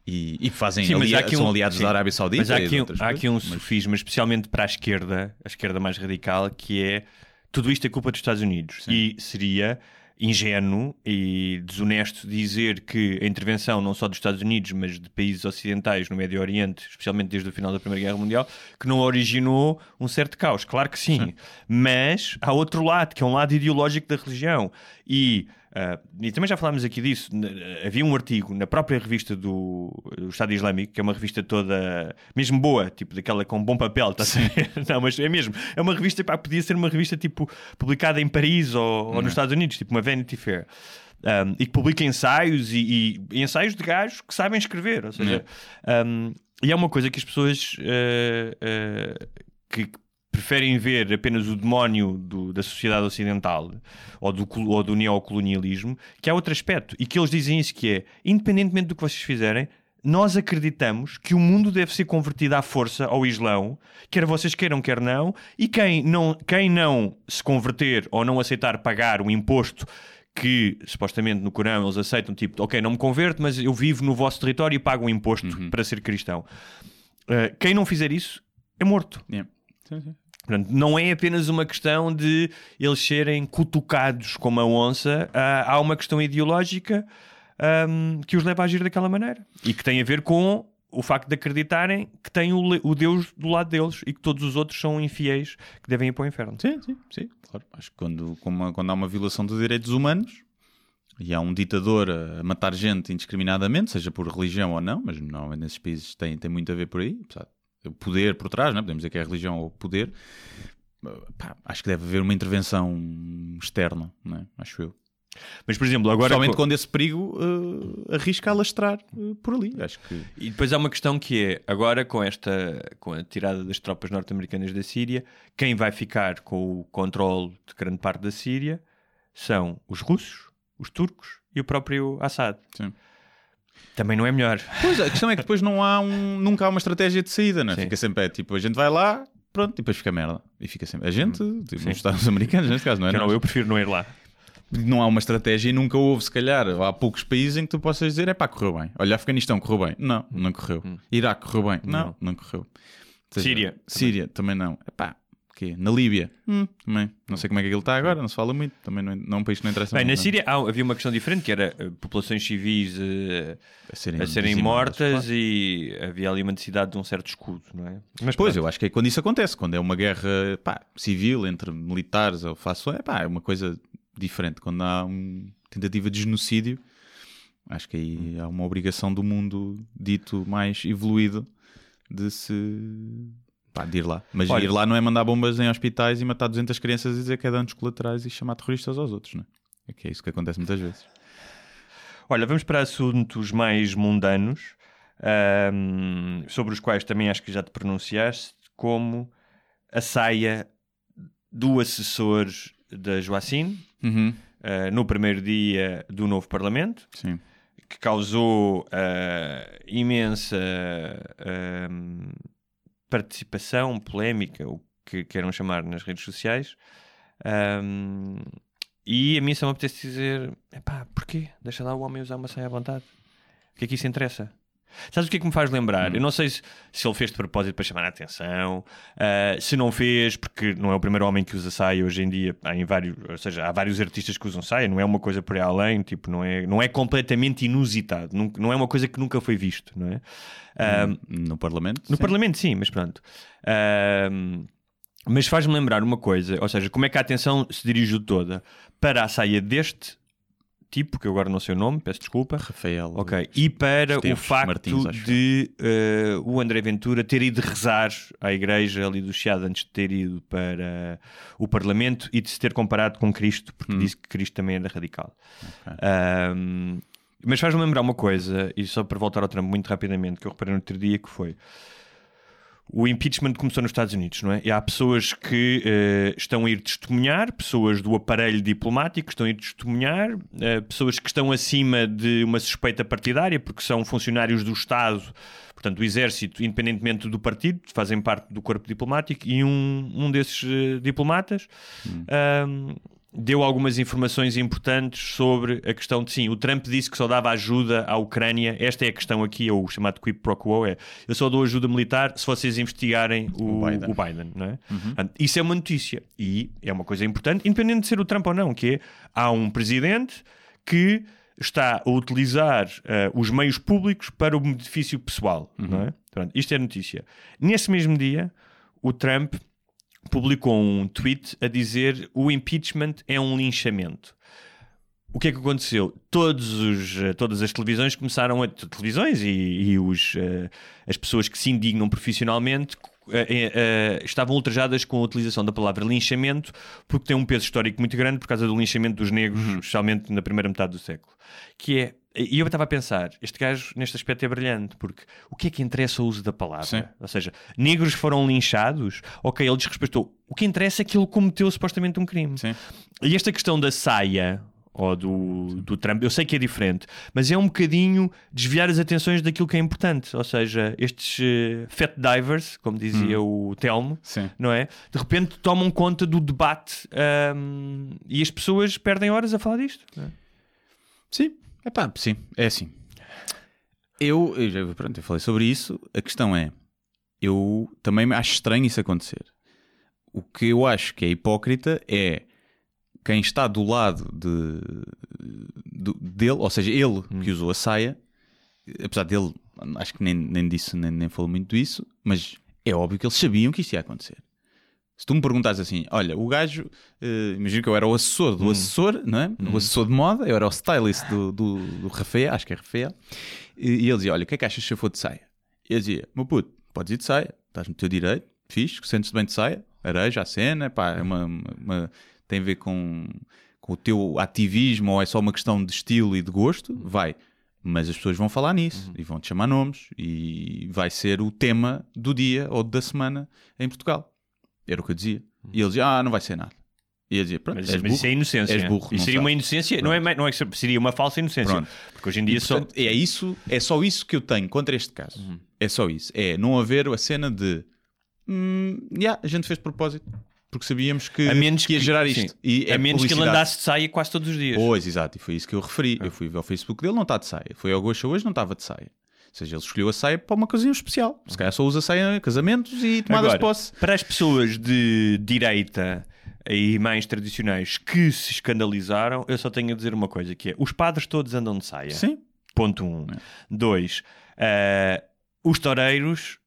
E, e fazem Sim, um- são aliados sim. da Arábia Saudita. Mas há e aqui, um- há aqui um mas- sofisma, especialmente para a esquerda, a esquerda mais radical, que é tudo isto é culpa dos Estados Unidos. E seria ingênuo e desonesto dizer que a intervenção não só dos Estados Unidos, mas de países ocidentais no Médio Oriente, especialmente desde o final da Primeira Guerra Mundial, que não originou um certo caos. Claro que sim. Mas há outro lado, que é um lado ideológico da religião. E, ah, e também já falámos aqui disso. Havia um artigo na própria revista do, do Estado Islâmico, que é uma revista toda mesmo boa, tipo daquela com bom papel, tá a ver? Não, mas é mesmo. É uma revista, pá, podia ser uma revista tipo publicada em Paris ou, ou nos Estados Unidos, tipo uma Vanity Fair. Um, e que publica ensaios e, e ensaios de gajos que sabem escrever. Ou seja, um, e é uma coisa que as pessoas eh, eh, que preferem ver apenas o demónio do- da sociedade ocidental ou do, ou do neocolonialismo, que há outro aspecto. E que eles dizem isso que é, independentemente do que vocês fizerem, nós acreditamos que o mundo deve ser convertido à força ao Islão, quer vocês queiram, quer não, e quem não, quem não se converter ou não aceitar pagar o imposto que supostamente no Corão eles aceitam, tipo, ok, não me converto, mas eu vivo no vosso território e pago um imposto para ser cristão. Uh, quem não fizer isso é morto. Yeah. Sim, sim. Portanto, não é apenas uma questão de eles serem cutucados como a onça, há uma questão ideológica ahm, que os leva a agir daquela maneira e que tem a ver com o facto de acreditarem que tem o, o Deus do lado deles e que todos os outros são infiéis que devem ir para o inferno. Sim, sim, sim, claro. Acho que quando, como- quando há uma violação de direitos humanos e há um ditador a matar gente indiscriminadamente, seja por religião ou não, mas normalmente nesses países tem, tem muito a ver por aí, apesar de- poder por trás, não é? podemos dizer que é a religião ou o poder, pá, acho que deve haver uma intervenção externa, não é? acho eu. Mas, por exemplo, agora. Principalmente quando esse perigo eh, arrisca a lastrar eh, por ali, acho que... E depois há uma questão que é, agora com esta com a tirada das tropas norte-americanas da Síria, quem vai ficar com o controle de grande parte da Síria são os russos, os turcos e o próprio Assad. Sim. Também não é melhor. Pois, a questão é que depois não há um, nunca há uma estratégia de saída, não é? Sim. Fica sempre, é tipo, a gente vai lá, pronto, e depois fica merda. E fica sempre, a gente, tipo, os Estados Americanos, neste caso, não é? Não, eu prefiro não ir lá. Não há uma estratégia e nunca houve, se calhar, há poucos países em que tu possas dizer, é pá, correu bem. Olha, Afeganistão correu bem. Não, não correu. Iraque correu bem. Não, Não. correu. Seja, Síria, Síria, também não. É pá, quê? Na Líbia, hum, também. Não sei como é que aquilo está agora, não se fala muito. Também não é, não é um país que não interessa Bem, na muito. não é? Síria há- havia uma questão diferente, que era eh, populações civis eh, a serem, a serem dizimadas, mortas claro. e havia ali uma necessidade de um certo escudo, não é? Mas Pois, pronto. eu acho que é quando isso acontece, quando é uma guerra pá, civil entre militares ou fações, é pá, é uma coisa diferente. Quando há uma tentativa de genocídio, acho que aí há uma obrigação do mundo dito mais evoluído de se. Pá, de ir lá. Mas Olha- ir lá não é mandar bombas em hospitais e matar 200 crianças e dizer que é danos colaterais e chamar terroristas aos outros, não é? É que é isso que acontece muitas vezes. Olha, vamos para assuntos mais mundanos, ahm, sobre os quais também acho que já te pronunciaste, como a saia do assessor da Joacine Uhum. ah, no primeiro dia do novo Parlamento. Sim. que causou ah, imensa ah, participação, polémica, o que queiram chamar nas redes sociais. Ahm, e a mim só me apetece dizer: epá, porquê? Deixa lá o homem usar uma saia à vontade. O que é que isso interessa? Sabes o que é que me faz lembrar? Eu não sei se, se ele fez de propósito para chamar a atenção, ah, se não fez, porque não é o primeiro homem que usa saia hoje em dia. Há, em vários, ou seja, há vários artistas que usam saia, não é uma coisa por aí além, tipo, não, é, não é completamente inusitado, não, não é uma coisa que nunca foi visto, não é? Ah, No Parlamento? no sim. Parlamento, sim, mas pronto. Ahm, mas faz-me lembrar uma coisa, ou seja, como é que a atenção se dirigiu toda para a saia deste tipo, que eu agora não sei o nome, peço desculpa. Rafael. Ok, e para o Esteves facto Martins, de eh, o André Ventura ter ido rezar à igreja ali do Chiado antes de ter ido para o Parlamento e de se ter comparado com Cristo, porque Hum. disse que Cristo também era radical. Ahm, mas faz-me lembrar uma coisa, e só para voltar ao Trump muito rapidamente, que eu reparei no outro dia, que foi o impeachment começou nos Estados Unidos, não é? E há pessoas que eh, estão a ir testemunhar, pessoas do aparelho diplomático que estão a ir testemunhar, eh, pessoas que estão acima de uma suspeita partidária, porque são funcionários do Estado, portanto, do Exército, independentemente do partido, fazem parte do corpo diplomático, e um, um desses eh, diplomatas ahm, deu algumas informações importantes sobre a questão de sim, o Trump disse que só dava ajuda à Ucrânia. Esta é a questão aqui, é o chamado quid pro quo: é eu só dou ajuda militar se vocês investigarem o, O Biden. o Biden, não é? Portanto, Isso é uma notícia e é uma coisa importante, independente de ser o Trump ou não, que é há um presidente que está a utilizar eh, os meios públicos para o benefício pessoal, não é? Pronto, isto é notícia. Nesse mesmo dia, o Trump publicou um tweet a dizer o impeachment é um linchamento. O que é que aconteceu? Todos os, eh, todas as televisões começaram a. televisões e, e os, eh, as pessoas que se indignam profissionalmente eh, estavam ultrajadas com a utilização da palavra linchamento porque tem um peso histórico muito grande por causa do linchamento dos negros, especialmente na primeira metade do século. Que é. E eu estava a pensar, este gajo neste aspecto é brilhante, porque o que é que interessa o uso da palavra? Sim. Ou seja, negros foram linchados, ok, ele desrespeitou. O que interessa é que ele cometeu supostamente um crime. Sim. E esta questão da saia ou do, do Trump, eu sei que é diferente, mas é um bocadinho desviar as atenções daquilo que é importante. Ou seja, estes eh, fat divers, como dizia o Telmo, Sim. não é? De repente tomam conta do debate ahm, e as pessoas perdem horas a falar disto. é? Sim, é pá, sim, é assim. Eu, eu já, pronto, eu falei sobre isso. A questão é, eu também acho estranho isso acontecer. O que eu acho que é hipócrita é quem está do lado de, do- dele, ou seja, ele que usou a saia, apesar dele, acho que nem, nem disse, nem, nem falou muito disso, mas é óbvio que eles sabiam que isso ia acontecer. Se tu me perguntares assim, olha, o gajo, eh, imagina que eu era o assessor do assessor, não é? O assessor de moda, eu era o stylist do, do, do Rafael, acho que é Rafael, e, e ele dizia, olha, o que é que achas se eu for de saia? E eu dizia, meu puto, podes ir de saia, estás no teu direito, fixe, sentes-te bem de saia, areja, a cena, pá, é uma, uma- tem a ver com, com o teu ativismo ou é só uma questão de estilo e de gosto, vai. Mas as pessoas vão falar nisso e vão te chamar nomes e vai ser o tema do dia ou da semana em Portugal. Era o que eu dizia. E ele dizia, ah, não vai ser nada. E eu dizia, pronto, Mas, és mas isso é burro. inocência. És burro, isso seria uma inocência, não é, não é seria uma falsa inocência. Pronto. Porque hoje em dia E, portanto, é isso, é só isso que eu tenho contra este caso. Uhum. É só isso. É não haver a cena de hum, yeah, a gente fez de propósito porque sabíamos que, só a menos que ia gerar sim, isto. E é a menos que ele andasse de saia quase todos os dias. Pois, exato, e foi isso que eu referi. Ah. Eu fui ver ao Facebook dele, não está de saia. Foi ao Goxa hoje, não estava de saia. Ou seja, ele escolheu a saia para uma ocasião especial. Se calhar só usa saia em casamentos e tomadas de Agora, posse. Para as pessoas de direita e mais tradicionais que se escandalizaram, eu só tenho a dizer uma coisa, que é os padres todos andam de saia. Sim, Ponto um. Dois, eh, os toureiros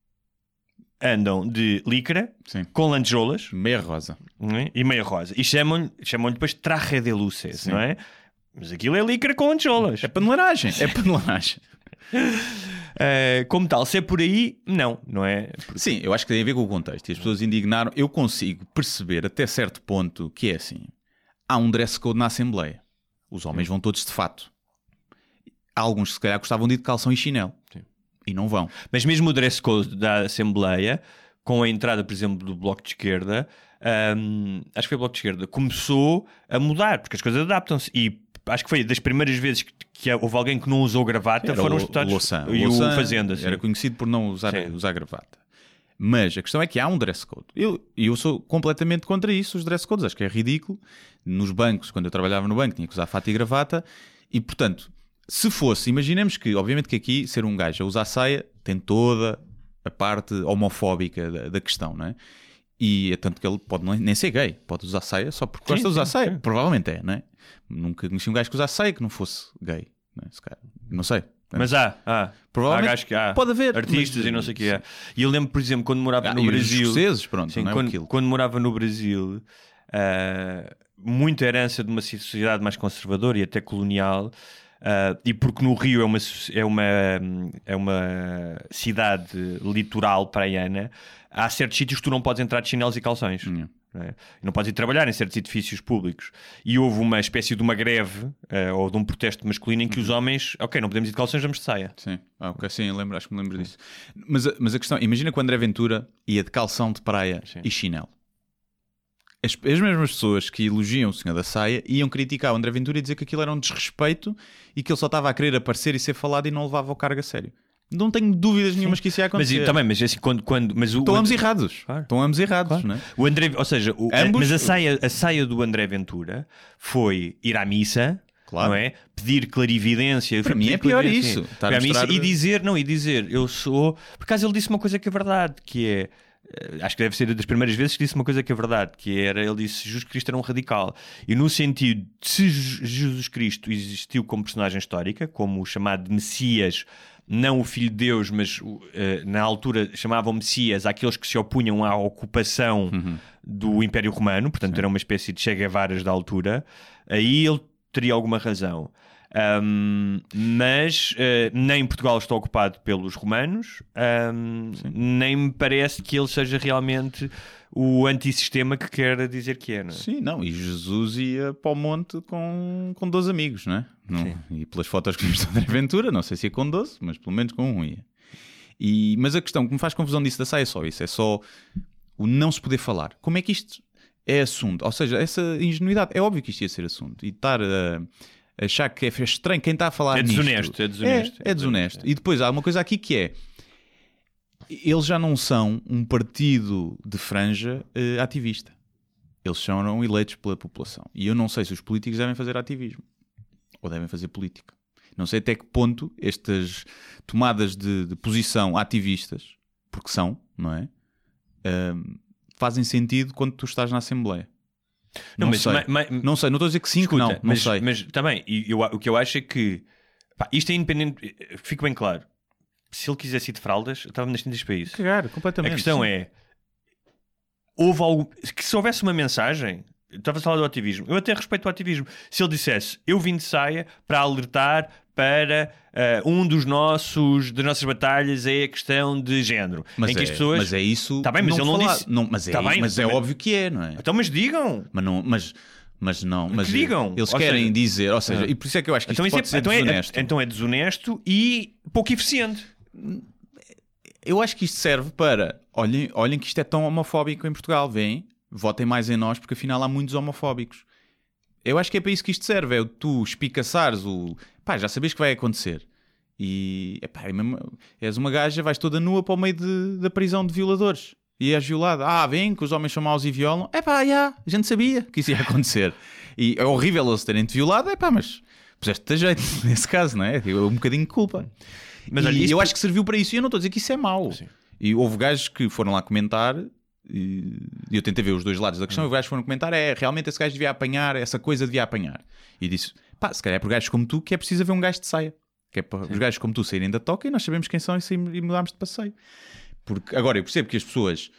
andam de licra sim. com lantejoulas Meia rosa. é? e meia rosa. E chamam-lhe chamam depois traje de luces, Sim. não é? Mas aquilo é licra com lantejoulas. É paneleiragem. É paneleiragem. Eh, como tal, se é por aí, não, não é? Sim, eu acho que tem a ver com o contexto. E as pessoas indignaram. Eu consigo perceber até certo ponto que é assim. Há um dress code na Assembleia. Os homens vão todos de fato. Há alguns que se calhar gostavam de ir de calção e chinelo. E não vão. Mas mesmo o dress code da Assembleia, com a entrada, por exemplo, do Bloco de Esquerda, hum, acho que foi o Bloco de Esquerda, começou a mudar, porque as coisas adaptam-se. E acho que foi das primeiras vezes que, que houve alguém que não usou gravata, Era foram os deputados Louçã. e Louçã o Fazenda. sim. Era conhecido por não usar, Sim. usar gravata. Mas a questão é que há um dress code. Eu, eu sou completamente contra isso, os dress codes. Acho que é ridículo. Nos bancos, quando eu trabalhava no banco, tinha que usar fato e gravata. E, portanto, se fosse, imaginemos que, obviamente que aqui, ser um gajo a usar saia tem toda a parte homofóbica da, da questão, não é? E é tanto que ele pode nem ser gay, pode usar saia só porque Sim, gosta de usar sim, saia. sim. Provavelmente é, não é? Nunca conheci um gajo que usasse saia que não fosse gay. Não, é? Calhar, não sei. Mas há, há. Provavelmente há há. pode haver, Artistas mas- e não sei o que é. E eu lembro, por exemplo, quando morava Ah, no os Brasil. escoceses, pronto, Sim, não é quando, aquilo. quando morava no Brasil, ah, muita herança de uma sociedade mais conservadora e até colonial. Ah, e porque no Rio é uma, é uma, é uma cidade litoral praiana, há certos sítios que tu não podes entrar de chinelos e calções. Hum. Não, é? Não podes ir trabalhar em certos edifícios públicos. E houve uma espécie de uma greve ah, ou de um protesto masculino em que os Uhum. homens, ok, não podemos ir de calções, vamos de saia. Sim, ah, ok, sim, lembro, acho que me lembro disso. Mas, a- mas a questão, imagina que o André Ventura ia de calção de praia Sim. e chinelo. As, as mesmas pessoas que elogiam o senhor da saia iam criticar o André Ventura e dizer que aquilo era um desrespeito e que ele só estava a querer aparecer e ser falado e não levava o cargo a sério. Não tenho dúvidas nenhumas que isso ia Mas acontecer. e- também, mas assim, quando. quando mas o, Estão ambos errados. Claro. Estão ambos errados, Claro. não é? O André, ou seja, o- Ambos- mas a saia, a saia do André Ventura foi ir à missa, Claro. não é? Pedir clarividência. Para mim é pior isso. Mostrar- e dizer, não, e dizer, eu sou. Por acaso ele disse uma coisa que é verdade, que é. Eh, Acho que deve ser das primeiras vezes que disse uma coisa que é verdade, que era, ele disse Jesus Cristo era um radical. E no sentido de se Je- Jesus Cristo existiu como personagem histórica, como o chamado Messias, não o Filho de Deus, mas eh, na altura chamavam Messias àqueles que se opunham à ocupação do Império Romano, portanto era uma espécie de Che Guevaras da altura, aí ele teria alguma razão. Ahm, mas eh, nem Portugal está ocupado pelos romanos, ahm, nem me parece que ele seja realmente o antissistema que quer dizer que é. Não é? Sim, não, e Jesus ia para o monte com, com 12 amigos, não é? Não- e pelas fotos que vimos do André Ventura, não sei se ia com 12, mas pelo menos com um ia. E, mas a questão que me faz confusão disso da saia é só isso, é só o não se poder falar. Como é que isto é assunto? Ou seja, essa ingenuidade, é óbvio que isto ia ser assunto. E estar a, a achar que é estranho quem está a falar É nisto. desonesto, é desonesto. É, é desonesto. E depois há uma coisa aqui que é eles já não são um partido de franja eh, ativista. Eles são eleitos pela população. E eu não sei se os políticos devem fazer ativismo ou devem fazer política. Não sei até que ponto estas tomadas de, de posição ativistas, porque são, não é? Fazem sentido quando tu estás na Assembleia. Não, mas, sei. ma- ma- não sei, não estou a dizer que sim, Escuta, não, não mas, sei. mas também, e eu- o que eu acho é que pá, isto é independente, fico bem claro. Se ele quisesse ir de fraldas, eu estava nas tintas para isso. Cagar, A completamente. questão sim. é: houve algo. Que se houvesse uma mensagem, estava a falar do ativismo, eu até respeito o ativismo. Se ele dissesse, eu vim de saia para alertar para ah, um dos nossos das nossas batalhas é a questão de género. Mas, em que é, as pessoas. mas é isso. Tá bem, mas não ele não disse- Não, mas é, Tá bem, mas é mas- óbvio que é, não é? Então, mas digam! Mas não, mas, mas não, mas digam. eles querem seja- dizer, ou seja, Ah. e por isso é que eu acho que isto Então, isso pode é, ser então, é, desonesto. então é desonesto e pouco eficiente. Eu acho que isto serve para, olhem, olhem que isto é tão homofóbico em Portugal, vêm, votem mais em nós porque afinal há muitos homofóbicos. Eu acho que é para isso que isto serve, é o tu espicaçares o, pá, já sabes que vai acontecer. E, epá, é mesmo- és uma gaja, vais toda nua para o meio de- da prisão de violadores. E és violada. Ah, vem, que os homens são maus e violam. É pá, já, a gente sabia que isso ia acontecer. E é horrível eles terem-te violado, é pá, mas puseste-te a jeito nesse caso, não é? Um bocadinho de culpa. Mas e olha, eu por- acho que serviu para isso e eu não estou a dizer que isso é mau. Sim. E houve gajos que foram lá comentar e eu tentei ver os dois lados da questão e os gajos foram comentar é, realmente esse gajo devia apanhar, essa coisa devia apanhar. E disse, pá, se calhar é por gajos como tu que é preciso haver um gajo de saia. Que é para os gajos como tu saírem da toca e nós sabemos quem são e, saímos- e mudámos de passeio. Porque agora eu percebo que as pessoas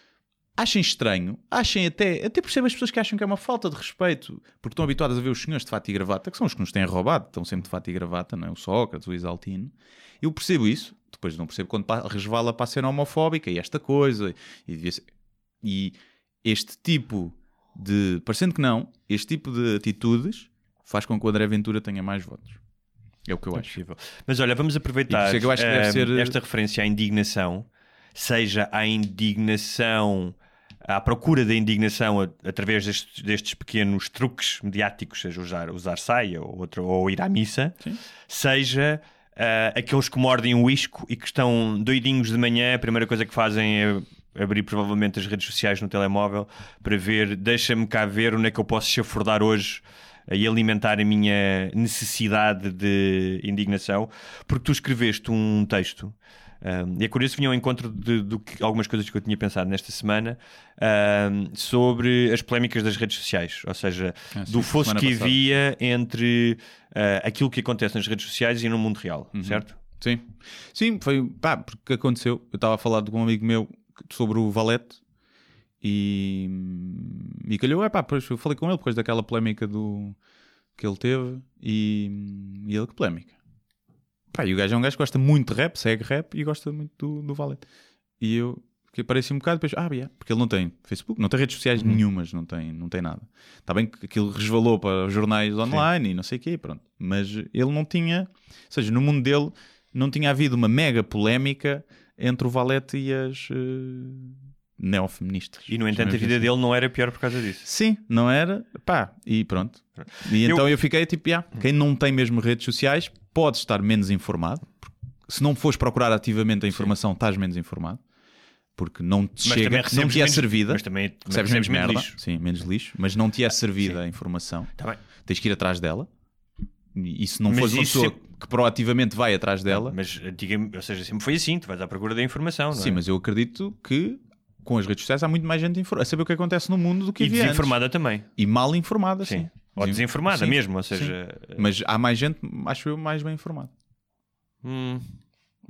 achem estranho, achem até, até percebo as pessoas que acham que é uma falta de respeito, porque estão habituadas a ver os senhores de fato e gravata, que são os que nos têm roubado, estão sempre de fato e gravata, não é? o Sócrates, o Isaltino. Eu percebo isso, depois não percebo quando resvala para a cena homofóbica e esta coisa. E, ser- e este tipo de, parecendo que não, este tipo de atitudes faz com que o André Ventura tenha mais votos. É o que eu É acho. possível. Mas olha, vamos aproveitar é eu acho que deve eh, ser- esta referência à indignação, seja a indignação à procura da indignação através destes, destes pequenos truques mediáticos, seja usar, usar saia ou, outro, ou ir à missa, seja ah, aqueles que mordem o isco e que estão doidinhos de manhã, a primeira coisa que fazem é abrir provavelmente as redes sociais no telemóvel para ver, deixa-me cá ver onde é que eu posso chafurdar hoje eh, e alimentar a minha necessidade de indignação, porque tu escreveste um texto um, e é curioso que vinha ao encontro de, do que- algumas coisas que eu tinha pensado nesta semana um, sobre as polémicas das redes sociais, ou seja, Ah, sim, do fosso que passada. havia entre uh, aquilo que acontece nas redes sociais e no mundo real, Uhum. certo? Sim, sim, foi pá, porque aconteceu. Eu estava a falar com um amigo meu sobre o Valete e, e calhou, é pá, depois eu falei com ele depois daquela polémica do, que ele teve e, e ele, que polémica. Pá, e o gajo é um gajo que gosta muito de rap, segue rap e gosta muito do, do Valete. E eu fiquei pareci um bocado depois, ah, yeah, porque ele não tem Facebook, não tem redes sociais nenhumas, não tem, não tem nada. Está bem que aquilo resvalou para jornais online e não sei o quê, pronto. Mas ele não tinha, ou seja, no mundo dele não tinha havido uma mega polémica entre o Valete e as eh, neofeministas. E no entanto a vida assim. dele não era pior por causa disso. Sim, não era? Pá, e pronto. E Eu- então eu fiquei tipo, yeah, quem não tem mesmo redes sociais pode estar menos informado. Se não fores procurar ativamente a informação, estás menos informado. Porque não te Mas chega, não recebes te é menos- servida. Mas também também Recebes menos merda. lixo. Sim, menos lixo. Mas não te é servida sim. a informação. Tá. Tens que ir atrás dela. E se não Mas fores uma pessoa sempre- que proativamente vai atrás dela, Mas ou seja, sempre foi assim, tu vais à procura da informação, sim, é? mas eu acredito que com as redes sociais há muito mais gente a saber o que acontece no mundo do que E havia antes. desinformada também. E mal informada, sim. Sim. Ou Desin- desinformada sim, mesmo, ou sim. seja, Mas há mais gente, acho eu, mais bem informada. hum,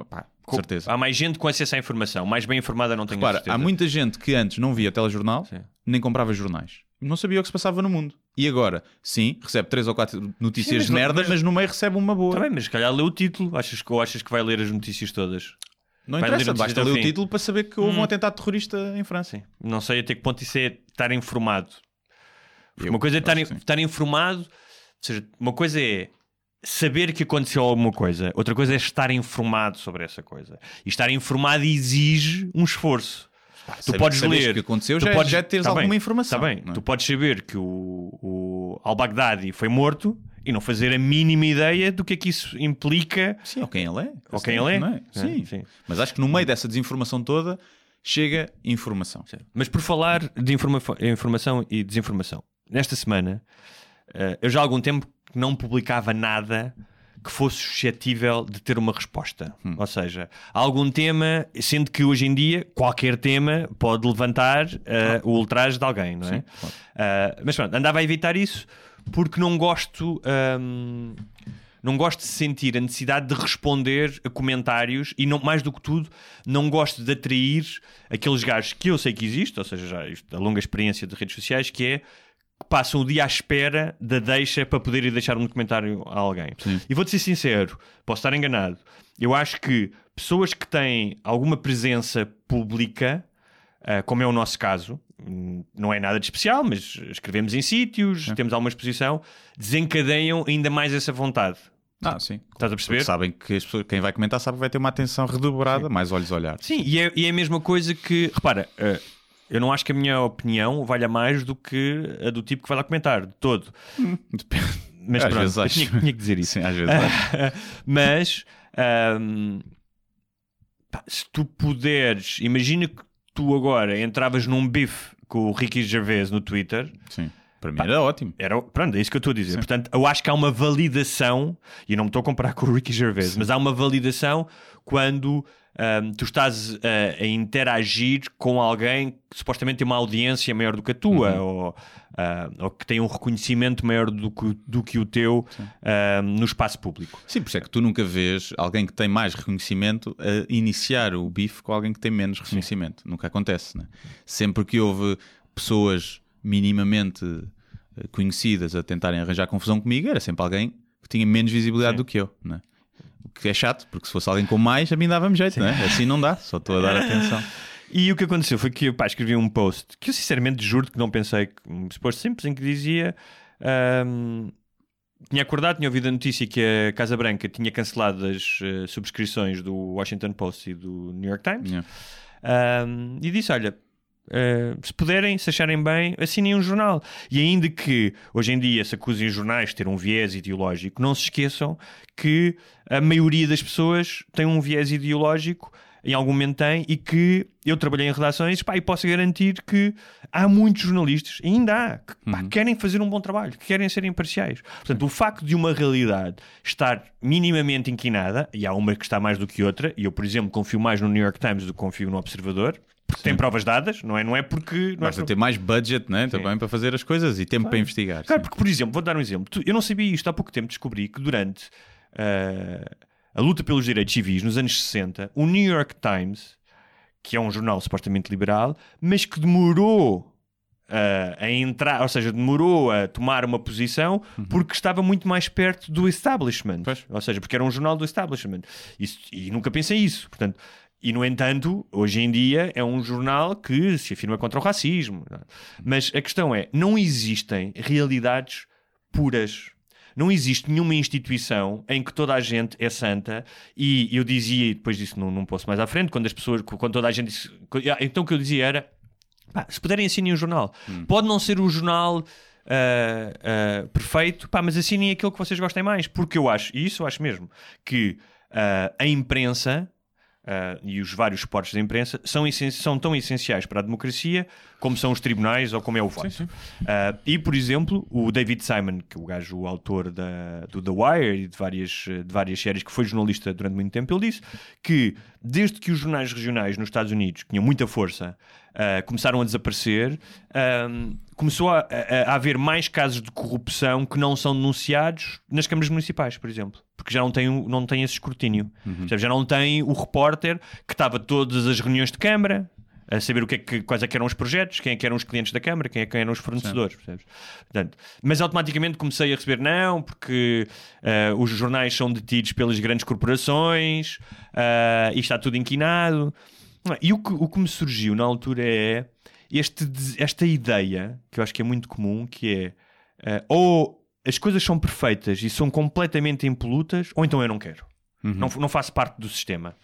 Pá, com co- certeza. há mais gente com acesso à informação, mais bem informada não tenho Repara, certeza. há muita gente que antes não via telejornal, Sim. nem comprava jornais. Não sabia o que se passava no mundo. E agora, sim, recebe três ou quatro notícias Sim, mas de não- merda, mas- mas... no meio recebe uma boa. Bem, mas se calhar lê o título, achas que, ou achas que vai ler as notícias todas? Não vai interessa, basta ler o título para saber que houve um atentado terrorista em França. Sim. Não sei até que ponto isso é estar informado. Porque Eu uma coisa é estar, estar informado, ou seja, uma coisa é saber que aconteceu alguma coisa, outra coisa é estar informado sobre essa coisa. E estar informado exige um esforço. tu saber- podes ler. que aconteceu tu já é- podes- já teres tá alguma bem, informação, tá bem. é? Tu podes saber que o, o al-Baghdadi foi morto e não fazer a mínima ideia do que é que isso implica Sim, ou quem ele é. ou quem ele é. Não é? Sim. sim. Mas acho que no meio dessa desinformação toda chega informação. Mas por falar de informa- informação e desinformação, nesta semana eh, eu já há algum tempo não publicava nada que fosse suscetível de ter uma resposta. Hum. Ou seja, há algum tema, sendo que hoje em dia qualquer tema pode levantar eh, o ultraje de alguém, não é? Sim, claro. Ah, mas pronto, andava a evitar isso porque não gosto. ahm, não gosto de sentir a necessidade de responder a comentários e não, mais do que tudo, não gosto de atrair aqueles gajos que eu sei que existe, ou seja, já isto, a longa experiência de redes sociais, que é que passam o dia à espera da deixa para poder ir deixar um comentário a alguém. E vou-te ser sincero, posso estar enganado. Eu acho que pessoas que têm alguma presença pública, como é o nosso caso, não é nada de especial, mas escrevemos em sítios, temos alguma exposição, desencadeiam ainda mais essa vontade. Ah, sim. Estás a perceber? Porque sabem que as pessoas, quem vai comentar sabe que vai ter uma atenção redobrada, mais olhos olhar. Sim, e é, e é a mesma coisa que. Repara, eh, eu não acho que a minha opinião valha mais do que a do tipo que vai lá comentar, de todo. Depende. Mas Às pronto, vezes acho. tinha, que- tinha que dizer isso. Sim, às vezes acho. Mas ahm, pá, se tu puderes, imagina que tu agora entravas num bife com o Ricky Gervais no Twitter. Sim. Para mim era ótimo. Era, pronto, é isso que eu estou a dizer. Portanto, eu acho que há uma validação, e não me estou a comparar com o Ricky Gervais, mas há uma validação quando ahm, tu estás a, a interagir com alguém que supostamente tem uma audiência maior do que a tua, ou, ah, ou que tem um reconhecimento maior do que, do que o teu no espaço público. Sim, por isso é que tu nunca vês alguém que tem mais reconhecimento a iniciar o bife com alguém que tem menos reconhecimento. Nunca acontece, né? Sempre que houve pessoas minimamente eh, conhecidas a tentarem arranjar confusão comigo, era sempre alguém que tinha menos visibilidade do que eu, né? Que é chato, porque se fosse alguém com mais, a mim dava-me jeito, né? Assim não dá, só estou a dar atenção. E o que aconteceu foi que pá, escrevi um post que eu sinceramente juro que não pensei, um post simples em que dizia. ahm, tinha acordado, tinha ouvido a notícia que a Casa Branca tinha cancelado as eh, subscrições do Washington Post e do New York Times Yeah. ahm, e disse: Olha, Uh, se puderem, se acharem bem, assinem um jornal. E ainda que hoje em dia se acusem os jornais de ter um viés ideológico, não se esqueçam que a maioria das pessoas tem um viés ideológico, em algum momento tem, e que eu trabalhei em redações pá, e posso garantir que há muitos jornalistas, ainda há, que pá, Uhum. querem fazer um bom trabalho, que querem ser imparciais. Portanto, o facto de uma realidade estar minimamente inquinada, e há uma que está mais do que outra, e eu, por exemplo, confio mais no New York Times do que confio no Observador, porque tem provas dadas, não é, não é porque. Não é Basta por- ter mais budget né, também para fazer as coisas e tempo para investigar. Claro, sim. porque, por exemplo, vou dar um exemplo. Eu não sabia isto há pouco tempo, descobri que durante ah, a luta pelos direitos civis nos anos 60, o New York Times, que é um jornal supostamente liberal, mas que demorou ah, a entrar, ou seja, demorou a tomar uma posição porque estava muito mais perto do establishment. Uhum. Pois. Ou seja, porque era um jornal do establishment. Isso- e nunca pensei isso. Portanto, e no entanto, hoje em dia é um jornal que se afirma contra o racismo. Mas a questão é: não existem realidades puras. Não existe nenhuma instituição em que toda a gente é santa e eu dizia, e depois disso não, não posso mais à frente, quando as pessoas, quando toda a gente disse, então o que eu dizia era pá, se puderem assinem um jornal. Pode não ser o jornal ah, ah, perfeito, pá, mas assinem aquilo que vocês gostem mais, porque eu acho, e isso eu acho mesmo, que ah, a imprensa ah, e os vários suportes da imprensa são, são tão essenciais para a democracia como são os tribunais ou como é o voto. Ah, e, por exemplo, o David Simon, que é o gajo, o autor da, do The Wire e de várias, de várias séries, que foi jornalista durante muito tempo, ele disse que desde que os jornais regionais nos Estados Unidos, que tinham muita força, ah, começaram a desaparecer, começou a, a- a haver mais casos de corrupção que não são denunciados nas câmaras municipais, por exemplo. Porque já não tem, não tem esse escrutínio. Percebes? Já não tem o repórter que estava todas as reuniões de Câmara a saber o que é que, quais é que eram os projetos, quem é que eram os clientes da Câmara, quem é que eram os fornecedores. Portanto, mas automaticamente comecei a receber não, porque ah, os jornais são detidos pelas grandes corporações ah, e está tudo inquinado. E o que, o que me surgiu na altura é este, esta ideia, que eu acho que é muito comum, que é ah, ou as coisas são perfeitas e são completamente impolutas, ou então eu não quero. Não, não faço parte do sistema.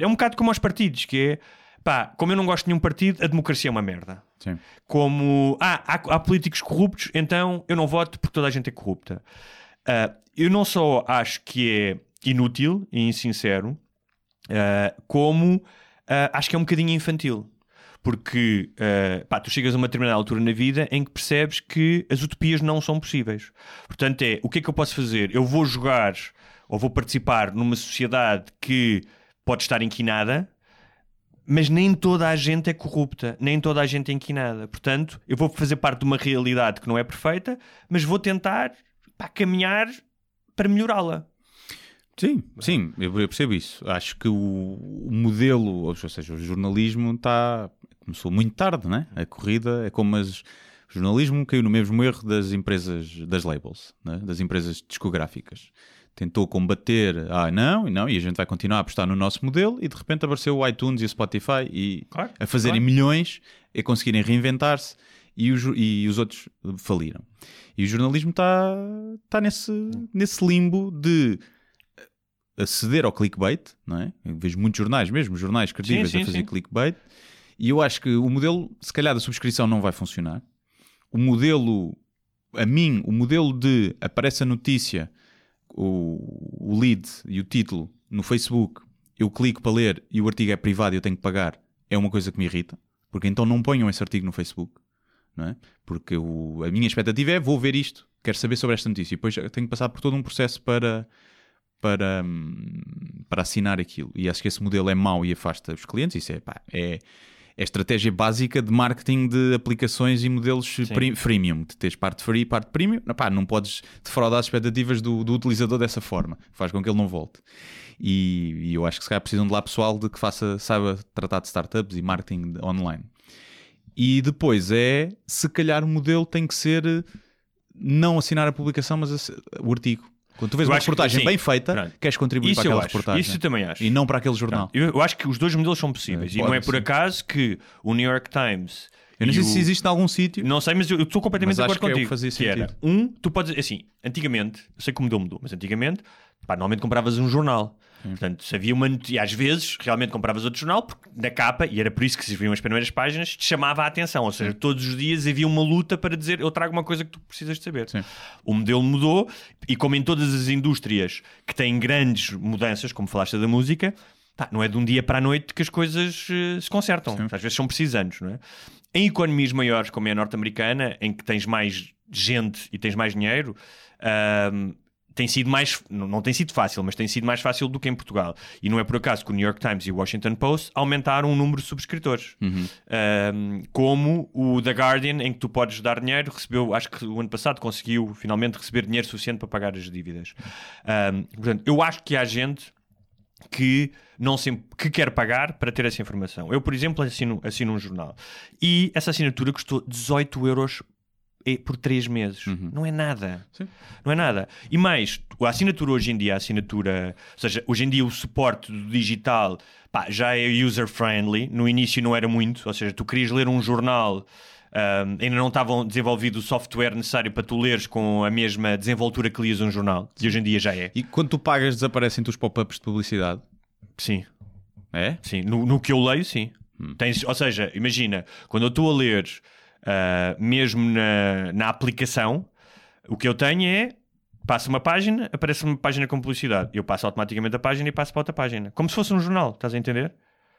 É um bocado como aos partidos, que é pá, como eu não gosto de nenhum partido, a democracia é uma merda. Sim. Como ah, há, há políticos corruptos, então eu não voto porque toda a gente é corrupta. Ah, eu não só acho que é inútil e insincero, ah, como ah, acho que é um bocadinho infantil. Porque ah, pá, tu chegas a uma determinada altura na vida em que percebes que as utopias não são possíveis. Portanto, é o que é que eu posso fazer? Eu vou jogar ou vou participar numa sociedade que pode estar inquinada, mas nem toda a gente é corrupta, nem toda a gente é inquinada. Portanto, eu vou fazer parte de uma realidade que não é perfeita, mas vou tentar pá, caminhar para melhorá-la. Sim, sim, eu percebo isso. Acho que o modelo, ou seja, o jornalismo está começou muito tarde, né? A corrida é como as, o jornalismo caiu no mesmo erro das empresas, das labels, né? das empresas discográficas. Tentou combater, ah, não, e não, e a gente vai continuar a apostar no nosso modelo, e de repente apareceu o iTunes e o Spotify e Claro, a fazerem claro. milhões, a conseguirem reinventar-se, e, os- e os outros faliram. E o jornalismo está tá nesse, nesse limbo de aceder ao clickbait, não é? Eu vejo muitos jornais, mesmo jornais credíveis Sim, sim, a fazer sim. clickbait, e eu acho que o modelo, se calhar, da subscrição não vai funcionar. O modelo, a mim, o modelo de aparece a notícia, o, o lead e o título no Facebook, eu clico para ler e o artigo é privado e eu tenho que pagar, é uma coisa que me irrita, porque então não ponham esse artigo no Facebook, não é? Porque o- a minha expectativa é vou ver isto, quero saber sobre esta notícia, e depois tenho que passar por todo um processo para para, hum, para assinar aquilo. E acho que esse modelo é mau e afasta os clientes. Isso é, pá, é, é estratégia básica de marketing de aplicações e modelos freemium. De teres parte free e parte premium. Não, pá, não podes defraudar as expectativas do, do utilizador dessa forma. Faz com que ele não volte. E, e eu acho que se calhar precisam de lá pessoal de que faça, saiba tratar de startups e marketing online. E depois é, se calhar o modelo tem que ser eh, não assinar a publicação, mas o artigo. Quando tu vês Eu uma que- reportagem sim. bem feita, Pronto. queres contribuir Isso para aquela acho. reportagem. Isso eu também acho. E não para aquele jornal. Eu, eu acho que os dois modelos são possíveis. É, e não é por sim. acaso que o New York Times. Eu não sei o- se existe em algum sítio. Não sei, mas eu estou completamente de acordo que é o contigo. que fazia que era, um, tu podes. Assim, antigamente, eu sei que o modelo mudou, mas antigamente, pá, normalmente compravas um jornal. Portanto, se havia uma notícia, às vezes realmente compravas outro jornal, porque na capa, e era por isso que se viam as primeiras páginas, te chamava a atenção. Ou seja, todos os dias havia uma luta para dizer eu trago uma coisa que tu precisas de saber. Sim. O modelo mudou, e como em todas as indústrias que têm grandes mudanças, como falaste da música, pá, não é de um dia para a noite que as coisas eh, se consertam. Às vezes são precisos anos, não é? Em economias maiores, como é a norte-americana, em que tens mais gente e tens mais dinheiro, ahm, tem sido mais, não não tem sido fácil, mas tem sido mais fácil do que em Portugal. E não é por acaso que o New York Times e o Washington Post aumentaram o número de subscritores. Um, como o The Guardian, em que tu podes dar dinheiro, recebeu, acho que o ano passado conseguiu finalmente receber dinheiro suficiente para pagar as dívidas. Um, portanto, eu acho que há gente que não sempre, que quer pagar para ter essa informação. Eu, por exemplo, assino, assino um jornal e essa assinatura custou 18 euros por 3 meses. Não é nada. Sim. Não é nada. E mais, a assinatura hoje em dia, a assinatura, ou seja, hoje em dia o suporte do digital pá, já é user-friendly. No início não era muito, ou seja, tu querias ler um jornal. ahm, ainda não estavam desenvolvido o software necessário para tu leres com a mesma desenvoltura que lias um jornal. E hoje em dia já é. E quando tu pagas, desaparecem-te os pop-ups de publicidade. Sim. É? Sim, no, no que eu leio, sim. Tens, ou seja, imagina, quando eu estou a ler, ah, mesmo na, na aplicação, o que eu tenho é. Passo uma página, aparece uma página com publicidade. Eu passo automaticamente a página e passo para outra página. Como se fosse um jornal, estás a entender?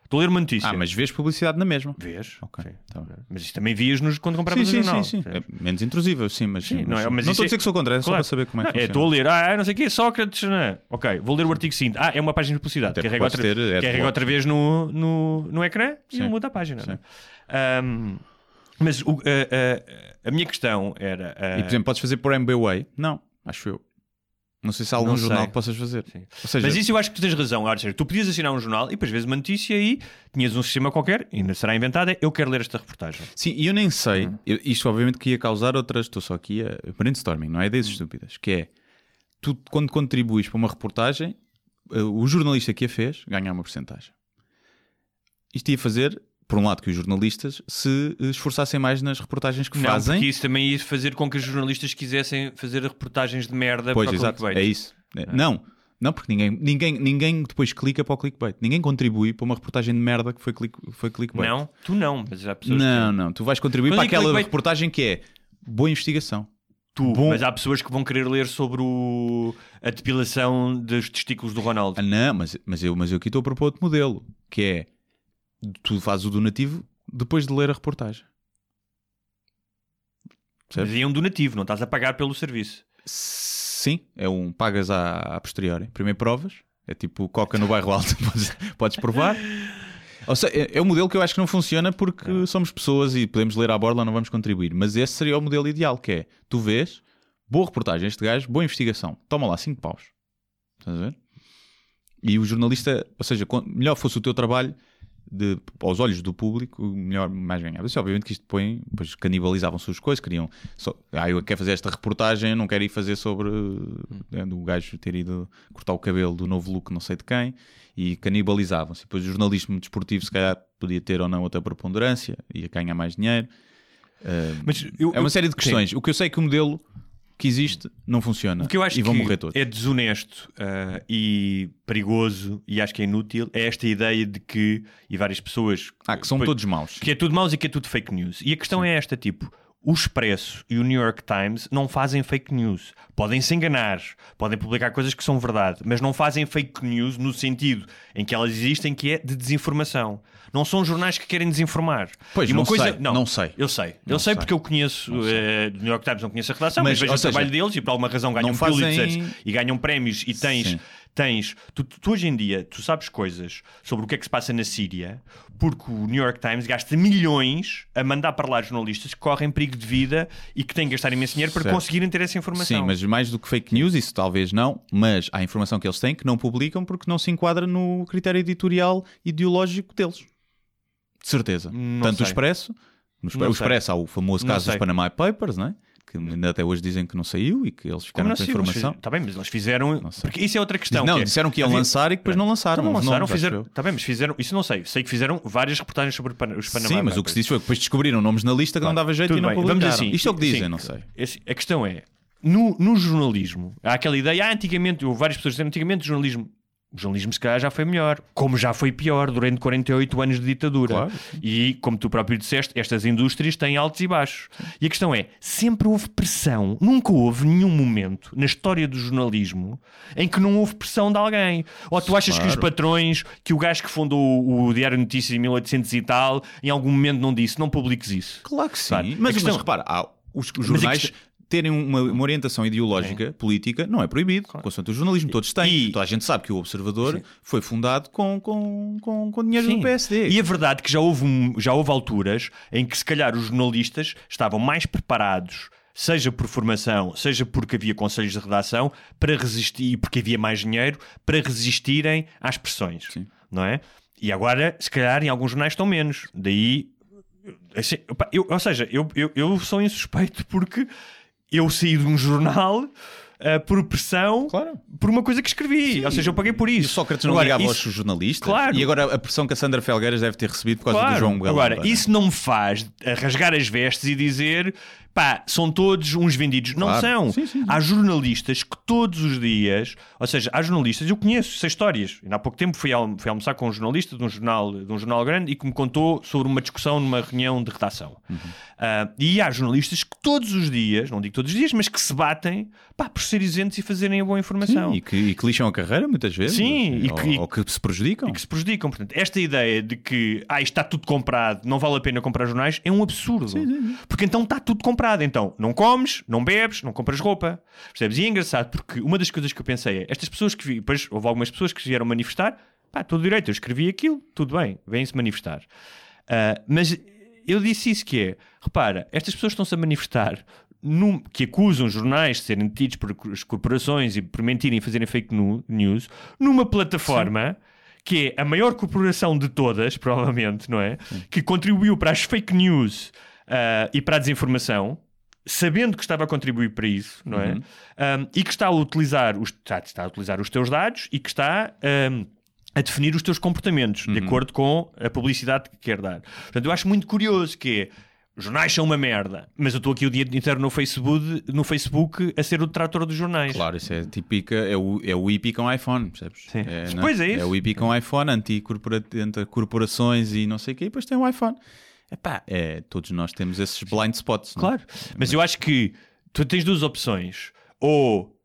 Estou a ler uma notícia. Ah, mas vês publicidade na mesma. Vês? Ok, Sim. tá. Mas isso também vias nos, quando compravas Sim, o sim, jornal. sim, sim. percebes? É menos intrusivo, sim, mas, Sim, não é- mas não estou a dizer é- que sou contra, é só Claro. para saber como é que Não, funciona. Estou a ler, ah, não sei o quê, Sócrates, não é? Ok, vou ler o artigo seguinte. Ah, é uma página de publicidade. Até Carrega outra, ter carrega outra vez no, no, no ecrã e Sim. muda a página. Sim. não é? Ahm, mas o- a, a- a minha questão era. ah, E, por exemplo, podes fazer por MBWay? Não, acho eu. Não sei se há algum Não jornal sei. que possas fazer. Seja, Mas isso eu acho que tu tens razão. Seja, tu podias assinar um jornal e depois vês uma notícia e tinhas um sistema qualquer, ainda será inventado, é eu quero ler esta reportagem. Sim, e eu nem sei, Hum. eu- isto obviamente que ia causar outras, estou só aqui a brainstorming, não é? Ideias estúpidas, que é, tu quando contribuis para uma reportagem, eh, o jornalista que a fez ganha uma porcentagem. Isto ia fazer, por um lado, que os jornalistas se eh, esforçassem mais nas reportagens que Não, fazem. porque isso também ia fazer com que os jornalistas quisessem fazer reportagens de merda Pois, para o exato, clickbait. é isso. É, Não, não, porque ninguém, ninguém, ninguém depois clica para o clickbait. Ninguém contribui para uma reportagem de merda que foi, click, foi clickbait. Não, tu não, mas há pessoas Não, que... não, tu vais contribuir Quando para aquela clickbait- reportagem que é boa investigação. Tu, Bom- mas há pessoas que vão querer ler sobre o... a depilação dos testículos do Ronaldo. Ah, não, mas, mas, eu, mas eu aqui estou a propor outro modelo, que é tu fazes o donativo depois de ler a reportagem. Mas aí é um donativo, não estás a pagar pelo serviço. Sim, é um pagas à, à posteriori. Primeiro provas, é tipo coca no bairro alto, podes, podes provar. Ou seja, é, é um modelo que eu acho que não funciona porque somos pessoas e podemos ler à borla, não vamos contribuir. Mas esse seria o modelo ideal, que é tu vês, boa reportagem este gajo, boa investigação, toma lá 5 paus. Estás a ver? E o jornalista, ou seja, melhor fosse o teu trabalho de, aos olhos do público, melhor mais ganhava. Isso, obviamente que isto põe, depois canibalizavam suas coisas, queriam só, ah, eu quero fazer esta reportagem, não quero ir fazer sobre eh, do gajo ter ido cortar o cabelo do novo look não sei de quem e canibalizavam-se. Depois o jornalismo desportivo se calhar podia ter ou não outra preponderância, ia ganhar mais dinheiro. Mas eu- É uma eu- série de sim. questões. O que eu sei é que o modelo que existe não funciona O que eu acho e vão que morrer todos. é desonesto ah, e perigoso e acho que é inútil é esta ideia de que, e várias pessoas Ah, que são Pois- todos maus. que é tudo maus e que é tudo fake news. E a questão é esta, tipo, o Expresso e o New York Times não fazem fake news. Podem se enganar, podem publicar coisas que são verdade, mas não fazem fake news no sentido em que elas existem, que é de desinformação. Não são jornais que querem desinformar. Pois, E uma não coisa, sei, não sei. Eu sei. Não eu sei, sei. porque eu conheço eh, do New York Times, não conheço a redação, mas, Mas, vejo o seja, trabalho deles e por alguma razão ganham não fazem- Pulitzers e ganham prémios e tens Sim. Tens. Tu, tu hoje em dia, tu sabes coisas sobre o que é que se passa na Síria, porque o New York Times gasta milhões a mandar para lá jornalistas que correm perigo de vida e que têm que gastar imenso dinheiro para Certo. conseguirem ter essa informação. Sim, mas mais do que fake news, isso talvez não, mas há informação que eles têm que não publicam porque não se enquadra no critério editorial ideológico deles. De certeza. Não Tanto sei. o Expresso, no o Expresso há o famoso Não caso dos. Panama Papers, não é? Que ainda até hoje dizem que não saiu e que eles ficaram com a informação. Está bem, mas eles fizeram. Porque isso é outra questão. não, que é- disseram que iam havia- lançar e depois não lançaram. Então não lançaram, nomes, fizeram. Está bem, mas fizeram. Isso não sei. Sei que fizeram várias reportagens sobre os Panama Sim, mas o que se disse foi que depois descobriram nomes na lista que não dava jeito Tudo e não bem, publicaram. vamos assim. Isto é o que dizem, sim, não sei. a questão é, no, no jornalismo, há aquela ideia, ah, antigamente, houve várias pessoas dizendo, antigamente o jornalismo O jornalismo, se calhar, já foi melhor, como já foi pior durante 48 anos de ditadura. Claro. E, como tu próprio disseste, estas indústrias têm altos e baixos. E a questão é: sempre houve pressão, nunca houve nenhum momento na história do jornalismo em que não houve pressão de alguém. Ou tu achas que os Claro. patrões, que o gajo que fundou o, Diário de Notícias em 1800 e tal, em algum momento não disse, não publiques isso. Claro que sim. Claro. Mas, A questão- mas repara, há- os, os jornais terem uma, uma orientação ideológica, política, não é proibido. Consoante o jornalismo, todos têm. E- Toda a gente sabe que o Observador foi fundado com, com, com, com dinheiro Sim. do PSD. E a verdade é que já houve, um- já houve alturas em que, se calhar, os jornalistas estavam mais preparados, seja por formação, seja porque havia conselhos de redação, para resistir, porque havia mais dinheiro, para resistirem às pressões. Sim. Não é? E agora, se calhar, em alguns jornais estão menos. Daí. assim, opa, eu- ou seja, eu, eu, eu sou insuspeito porque eu saí de um jornal. Ah, por pressão, Claro. por uma coisa que escrevi, ou seja, eu paguei por E o isso. Sócrates não Agora, ligava isso- aos jornalistas. Claro. E agora a pressão que a Sandra Felgueiras deve ter recebido por causa do João Galamba. Agora, isso não me faz rasgar as vestes e dizer pá, são todos uns vendidos. Não Claro. são. Sim, sim, sim. Há jornalistas que todos os dias, ou seja, há jornalistas, eu conheço, sei histórias. Ainda há pouco tempo fui, al- fui almoçar com um jornalista de um jornal, de um jornal grande e que me contou sobre uma discussão numa reunião de redação. Uhum. Ah, e há jornalistas que todos os dias, não digo todos os dias, mas que se batem pá, por ser isentos e fazerem a boa informação. Sim, e, que, e que lixam a carreira muitas vezes. Sim, e ou, que- ou que se prejudicam. e que se prejudicam. Portanto, esta ideia de que ah, isto está tudo comprado, não vale a pena comprar jornais, é um absurdo. Porque então está tudo comprado. Então, não comes, não bebes, não compras roupa. Percebes? E é engraçado porque uma das coisas que eu pensei é estas pessoas que vi, depois houve algumas pessoas que vieram manifestar, pá, todo direito, eu escrevi aquilo, tudo bem, vêm-se manifestar. Ah, mas eu disse isso que é, repara, estas pessoas estão-se a manifestar num- que acusam jornais de serem detidos por as corporações e por mentirem e fazerem fake news numa plataforma que é a maior corporação de todas, provavelmente, não é? Que contribuiu para as fake news ah, e para a desinformação, sabendo que estava a contribuir para isso, não é? Ah, e que está a utilizar os, está, está a utilizar os teus dados e que está ah, a definir os teus comportamentos de acordo com a publicidade que quer dar. Portanto, eu acho muito curioso que é. Os jornais são uma merda, mas eu estou aqui o dia inteiro no Facebook, no Facebook a ser o detrator dos jornais. Claro, isso é típica, é o, é o IP com iPhone, percebes? Sim. É, Pois é isso. É o IP com iPhone, anti-corporações e não sei o quê, e depois tem o iPhone. Epá, é, todos nós temos esses blind spots. não é? Claro. Mas eu acho que tu tens duas opções. Ou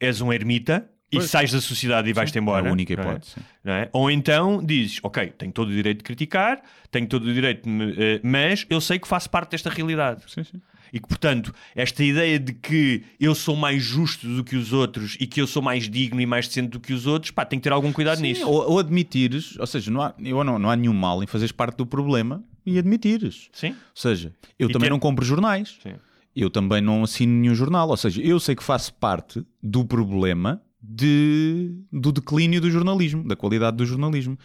és um ermita e Pois. sais da sociedade e vais-te embora. É a única não é? hipótese. Não é? Ou então dizes, ok, tenho todo o direito de criticar, tenho todo o direito, de eh, mas eu sei que faço parte desta realidade. Sim, sim. E que, portanto, esta ideia de que eu sou mais justo do que os outros e que eu sou mais digno e mais decente do que os outros, pá, tem que ter algum cuidado Sim, nisso. Ou, ou admitires, ou seja, não há, eu não, não há nenhum mal em fazeres parte do problema e admitires. Sim? Ou seja, eu E também ter- não compro jornais. Sim. Eu também não assino nenhum jornal. Ou seja, eu sei que faço parte do problema de, do declínio do jornalismo, da qualidade do jornalismo.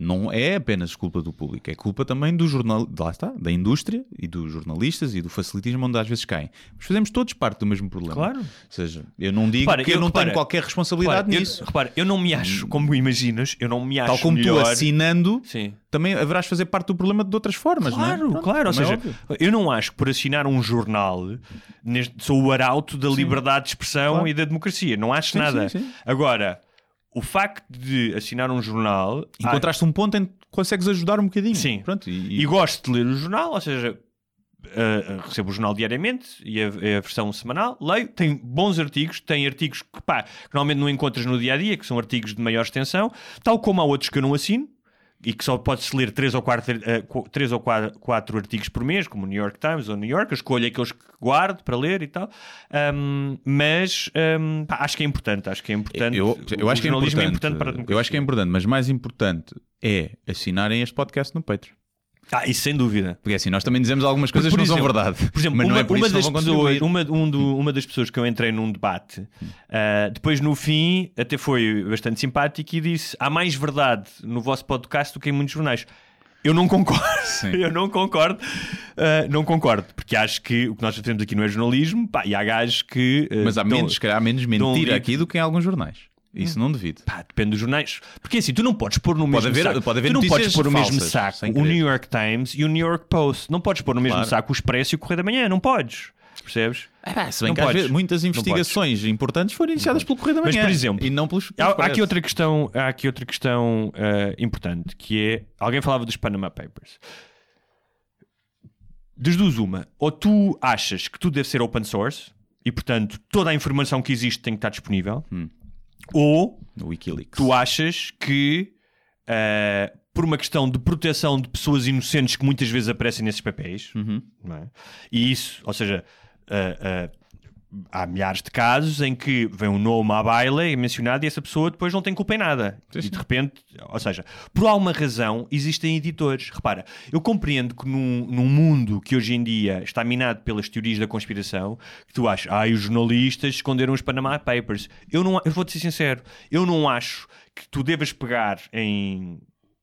Não é apenas culpa do público, é culpa também do jornal, lá está, da indústria e dos jornalistas e do facilitismo onde às vezes caem. Mas fazemos todos parte do mesmo problema. Claro. Ou seja, eu não digo Repara, que eu, eu- não repara, tenho qualquer responsabilidade Repara, eu, nisso. repara, eu não me acho, como imaginas, eu não me acho Tal como melhor... tu assinando, Sim. também haverás fazer parte do problema de outras formas, não é? Claro, Pronto, claro. Ou é seja, óbvio. eu não acho que por assinar um jornal neste- sou o arauto da liberdade de expressão Claro. e da democracia. Não acho Sim, nada. sim, sim. Agora, o facto de assinar um jornal. ah, Encontraste um ponto em que consegues ajudar um bocadinho. Sim. Pronto, e, e gosto de ler o jornal, ou seja. ah, recebo o jornal diariamente e a, a versão semanal, leio, tem bons artigos, tem artigos que, pá, que normalmente não encontras no dia a dia, que são artigos de maior extensão, tal como há outros que eu não assino, e que só pode-se ler 3 ou 4 três ou quatro, quatro artigos por mês, como o New York Times ou New York, eu escolho aqueles que guardo para ler e tal. Ahm, mas ahm, pá, acho que é importante, acho que é importante. eu, eu acho que é jornalismo importante, para a democracia. eu acho que é importante, mas mais importante é assinarem este podcast no Patreon. Ah, isso sem dúvida. Porque assim, nós também dizemos algumas coisas por que não são exemplo- verdade. Por exemplo, mas uma, não é por uma das pessoas, uma, um do- uma das pessoas que eu entrei num debate, ah, depois no fim, até foi bastante simpático e disse: há mais verdade no vosso podcast do que em muitos jornais. Eu não concordo, Sim. eu não concordo, ah, não concordo, porque acho que o que nós fazemos aqui não é jornalismo, pá, e há gajos que. ah, Mas há dão- menos, se calhar, há menos dão mentira livre. aqui do que em alguns jornais. Isso não devido. Pá, depende dos jornais. Porque assim, tu não podes pôr no mesmo haver- saco. pode haver tu não podes pôr no mesmo saco o. New York Times e o New York Post. Não podes pôr no mesmo Claro. saco o Expresso e o Correio da Manhã. Não podes. percebes? Ah, se bem Não que podes. muitas investigações importantes foram iniciadas pelo Correio da Mas, Manhã. por exemplo, e não pelos. Há, pelos há aqui Expresso. outra questão, há aqui outra questão eh, importante que é alguém falava dos Panama Papers. Das duas, uma, ou tu achas que tudo deve ser open source e portanto toda a informação que existe tem que estar disponível, Hum. Ou Wikileaks. tu achas que eh, por uma questão de proteção de pessoas inocentes que muitas vezes aparecem nesses papéis, Uhum. é? E isso, ou seja, ah, ah, há milhares de casos em que vem um nome à baila é mencionado e essa pessoa depois não tem culpa em nada. Sim, E de repente, ou seja, por alguma razão existem editores. Repara, eu compreendo que num, num mundo que hoje em dia está minado pelas teorias da conspiração, que tu achas, ah, os jornalistas esconderam os Panama Papers. Eu, não, eu vou-te ser sincero, eu não acho que tu devas pegar em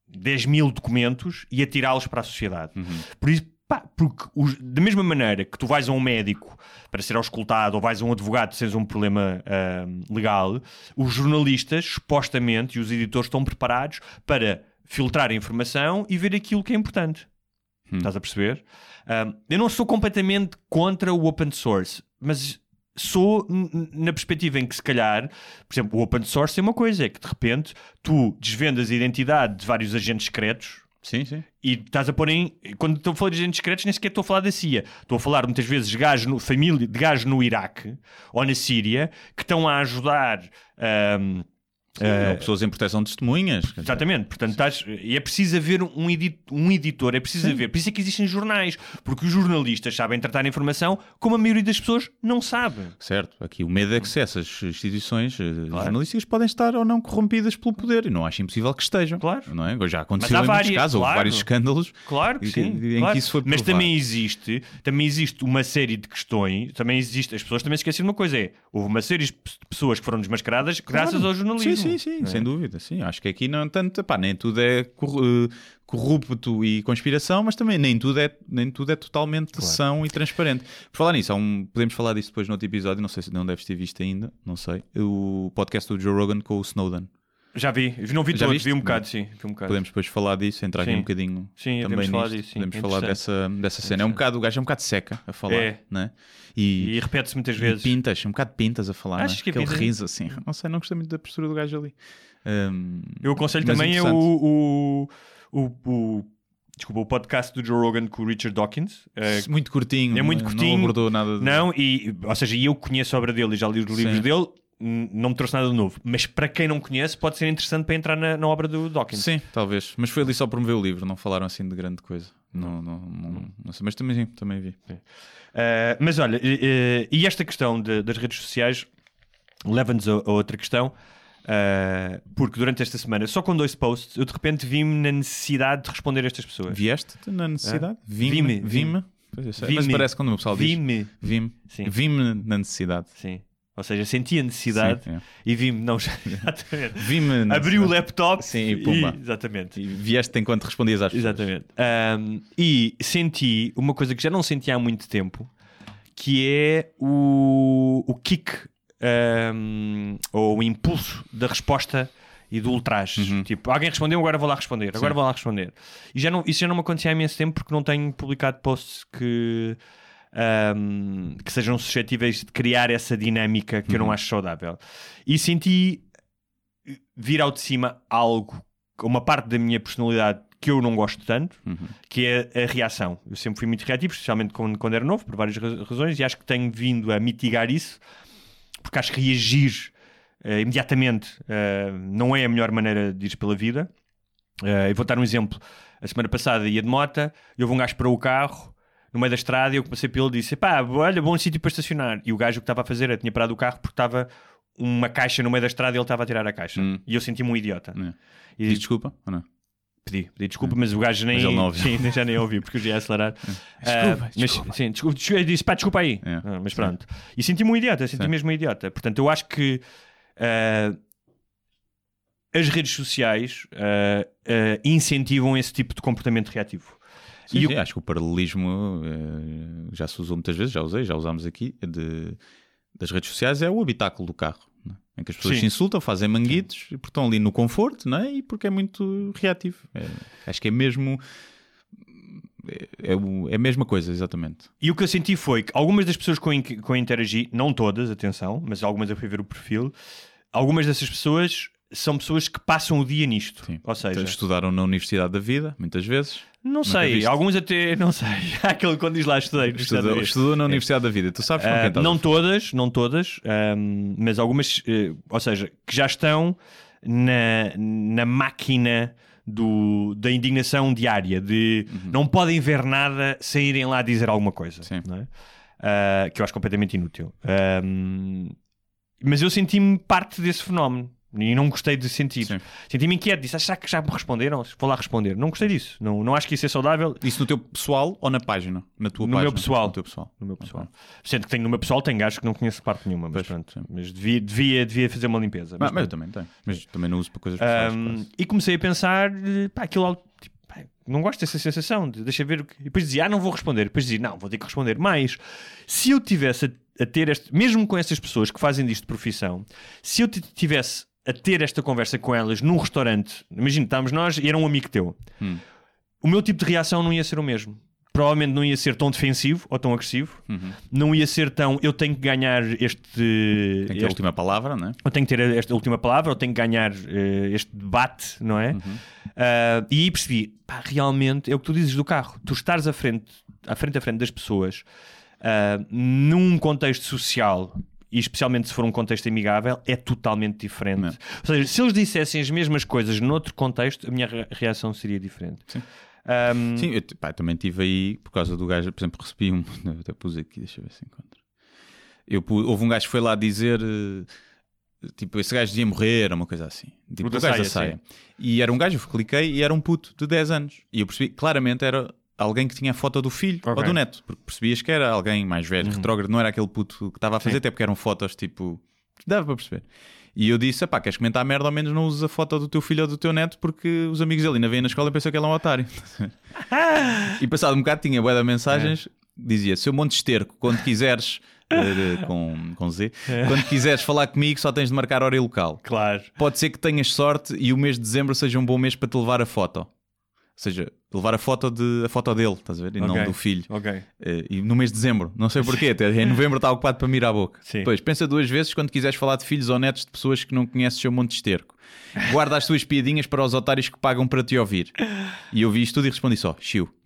10 mil documentos e atirá-los para a sociedade. Por isso, pá, porque os- da mesma maneira que tu vais a um médico para ser auscultado ou vais a um advogado se tens um problema ahm, legal, os jornalistas, supostamente, e os editores estão preparados para filtrar a informação e ver aquilo que é importante. Estás a perceber? Ahm, eu não sou completamente contra o open source, mas sou na perspectiva em que se calhar, por exemplo, o open source é uma coisa, é que de repente tu desvendas a identidade de vários agentes secretos Sim, sim. e estás a pôr em. Quando estou a falar de agentes secretos, nem sequer estou a falar da CIA. Estou a falar muitas vezes de gajos no, família, de gajos no Iraque ou na Síria que estão a ajudar. ahm, Sim, ou pessoas em proteção de testemunhas. Exatamente, portanto, estás, e é preciso haver um, edit- um editor, é preciso haver, por isso é que existem jornais, porque os jornalistas sabem tratar a informação como a maioria das pessoas não sabe. Certo, aqui o medo é que se essas instituições eh, jornalísticas podem estar ou não corrompidas pelo poder e não acho impossível que estejam. Claro. Não é? Já aconteceu em muitos várias, casos, houve claro. vários escândalos Claro que sim. em claro. que isso foi Mas provado. também existe, também existe uma série de questões, também existe, as pessoas também se esquecem de uma coisa, é, houve uma série de pessoas que foram desmascaradas graças Claro. ao jornalismo. Sim, sim, sim, não é? sem dúvida. Sim, acho que aqui não tanto, pá, nem tudo é eh, corrupto e conspiração, mas também nem tudo é, nem tudo é totalmente são e transparente. Por falar nisso, um, podemos falar disso depois no outro episódio, não sei se não deves ter visto ainda, não sei, o podcast do Joe Rogan com o Snowden. Já vi, não vi Já todos, viste? vi um bocado, sim, vi um bocado. Podemos depois falar disso, entrar aqui Sim. um bocadinho Sim, também podemos falar disso, sim. Podemos É falar dessa, dessa cena. É um bocado, o gajo é um bocado seca a falar, É. né? E, E repete-se muitas vezes. pintas, um bocado pintas a falar, Achas né? que é Aquele riso assim. Não sei, não gostei muito da postura do gajo ali. Um, Eu aconselho também é o, o, o, o- desculpa, o podcast do Joe Rogan com o Richard Dawkins. eh, muito curtinho, é muito curtinho. Não abordou nada de... Não, e, ou seja, eu conheço a obra dele e já li os livros Sim. dele, não me trouxe nada de novo. Mas para quem não conhece, pode ser interessante para entrar na, na obra do Dawkins. Sim, talvez. Mas foi ali só promover o livro, não falaram assim de grande coisa. Não, não, não, não sei, mas também, também vi. Uh, mas olha, eh, eh, e esta questão de- das redes sociais leva-nos a, a outra questão, uh, porque durante esta semana, só com dois posts, eu de repente vi-me na necessidade de responder a estas pessoas. Vieste na necessidade? Vime? Pois eu sei, Vi-me. Mas parece quando o pessoal diz. Sim. Vime na necessidade. sim. Ou seja, senti a necessidade Sim, é. e vi-me, não, exatamente. Vime Abri o laptop Sim, e pumba. exatamente. E vieste enquanto respondias às pessoas. Exatamente. Um, e senti uma coisa que já não senti há muito tempo, que é o, o kick um, ou o impulso da resposta e do ultraje. Tipo, alguém respondeu, agora vou lá responder, agora Uhum. Sim. vou lá responder. E já não, isso já não me acontecia há imenso tempo porque não tenho publicado posts que. Um, que sejam suscetíveis de criar essa dinâmica que eu Uhum. não acho saudável. E senti vir ao de cima algo, uma parte da minha personalidade que eu não gosto tanto, Uhum. que é a reação. Eu sempre fui muito reativo, especialmente quando, quando era novo, por várias ra- razões, e acho que tenho vindo a mitigar isso, porque acho que reagir eh, imediatamente eh, não é a melhor maneira de ir pela vida. Eh, eu vou dar um exemplo. A semana passada ia de mota, e houve um gajo para o carro, no meio da estrada, e eu passei pelo e disse: pá, olha, bom sítio para estacionar. E o gajo o que estava a fazer era tinha parado o carro porque estava uma caixa no meio da estrada e ele estava a tirar a caixa. Hum. E eu senti-me um idiota. É. E Diz desculpa ou não? pedi, pedi desculpa, mas o gajo nem, Mas ele não ouviu. Sim, já nem ouviu porque eu já ia acelerar. Desculpa, Ah, mas, desculpa. Sim, desculpa, desculpa, eu disse, pá, desculpa aí. É. Ah, mas pronto. E senti-me um idiota, senti Sim. mesmo um idiota. Portanto, eu acho que ah, as redes sociais incentivam esse tipo de comportamento reativo. Sim, E sim, eu- acho que o paralelismo eh, já se usou muitas vezes, já usei, já usámos aqui, de, das redes sociais é o habitáculo do carro. né? Em que as pessoas Sim. se insultam, fazem manguitos, porque estão ali no conforto não é? e porque é muito reativo. É, acho que é mesmo. é, é o- é a mesma coisa, exatamente. E o que eu senti foi que algumas das pessoas com quem com interagi, não todas, atenção, mas algumas eu fui ver o perfil, algumas dessas pessoas são pessoas que passam o dia nisto. Sim. Ou seja, Estudaram na Universidade da Vida, muitas vezes. Não sei, viste? alguns até, não sei. Aquele quando diz lá estudei. Estudou, estudou na Universidade da Vida. Tu sabes com Ah, quem não todas, não todas, ahm, mas algumas, eh, ou seja, que já estão na, na máquina do, da indignação diária, de não podem ver nada sem irem lá dizer alguma coisa, é? Ah, que eu acho completamente inútil. Ahm, mas eu senti-me parte desse fenómeno. E não gostei de sentir. Senti-me inquieto. Disse, "Ah, será que já me responderam? Vou lá responder. Não gostei disso. Não, não acho que isso é saudável. Isso no teu pessoal ou na página? Na tua No página? meu pessoal. No teu pessoal. no meu pessoal. Sendo que tenho no meu pessoal, tenho gajos que não conheço parte nenhuma, mas Pois, pronto. sim. Mas devia, devia, devia fazer uma limpeza. Mas, Mas mas eu também tenho. Mas também não uso para coisas pessoais. Quase. e comecei a pensar, pá, aquilo tipo, não gosto dessa sensação de deixa ver o que. E depois dizia, ah, não vou responder. Depois dizia, não, vou ter que responder. Mas se eu tivesse a, a ter este, mesmo com essas pessoas que fazem disto de profissão, se eu tivesse a ter esta conversa com elas num restaurante, imagina, estávamos nós e era um amigo teu, Hum. o meu tipo de reação não ia ser o mesmo. Provavelmente não ia ser tão defensivo ou tão agressivo, Uhum. não ia ser tão eu tenho que ganhar este, Tem que ter a última palavra, não é? eu tenho que ter esta última palavra, eu tenho que ganhar eh, este debate, não é? Uhum. Ah, e aí percebi, pá, realmente é o que tu dizes do carro, tu estares à frente, à frente a frente das pessoas, ah, num contexto social. E especialmente se for um contexto amigável, é totalmente diferente. Não. Ou seja, se eles dissessem as mesmas coisas noutro contexsto, a minha re- reação seria diferente. Sim. Ahm, Sim, eu pá, também tive aí, por causa do gajo, por exemplo, recebi um. eu Até pus aqui, deixa eu ver se encontro. Eu houve um gajo que foi lá dizer. eh, Tipo, esse gajo devia morrer, ou uma coisa assim. Tipo, O gajo da saia, saia. E era um gajo, eu cliquei e era um puto de 10 anos. E eu percebi, claramente era alguém que tinha a foto do filho Ok. ou do neto. Porque percebias que era alguém mais velho, retrógrado, não era aquele puto que estava a fazer, Sim. até porque eram fotos tipo. Dava para perceber. E eu disse: pá, queres comentar merda? Ao menos não uses a foto do teu filho ou do teu neto, porque os amigos dele ainda vêm na escola e pensam que ele é um otário. e passado um bocado tinha de mensagens, dizia: seu monte esterco, quando quiseres. eh, com, com Z, quando quiseres falar comigo, só tens de marcar hora e local. Claro. Pode ser que tenhas sorte e o mês de dezembro seja um bom mês para te levar a foto. Ou seja, levar a foto, de, a foto dele, estás a ver? E Ok. não do filho. Ok. Eh, E no mês de dezembro, não sei porquê, até em novembro está ocupado para mirar a boca. Sim. Depois, pensa duas vezes quando quiseres falar de filhos ou netos de pessoas que não conheces seu monte de esterco. Guarda as tuas piadinhas para os otários que pagam para te ouvir. E eu vi isto tudo e respondi só, chiu.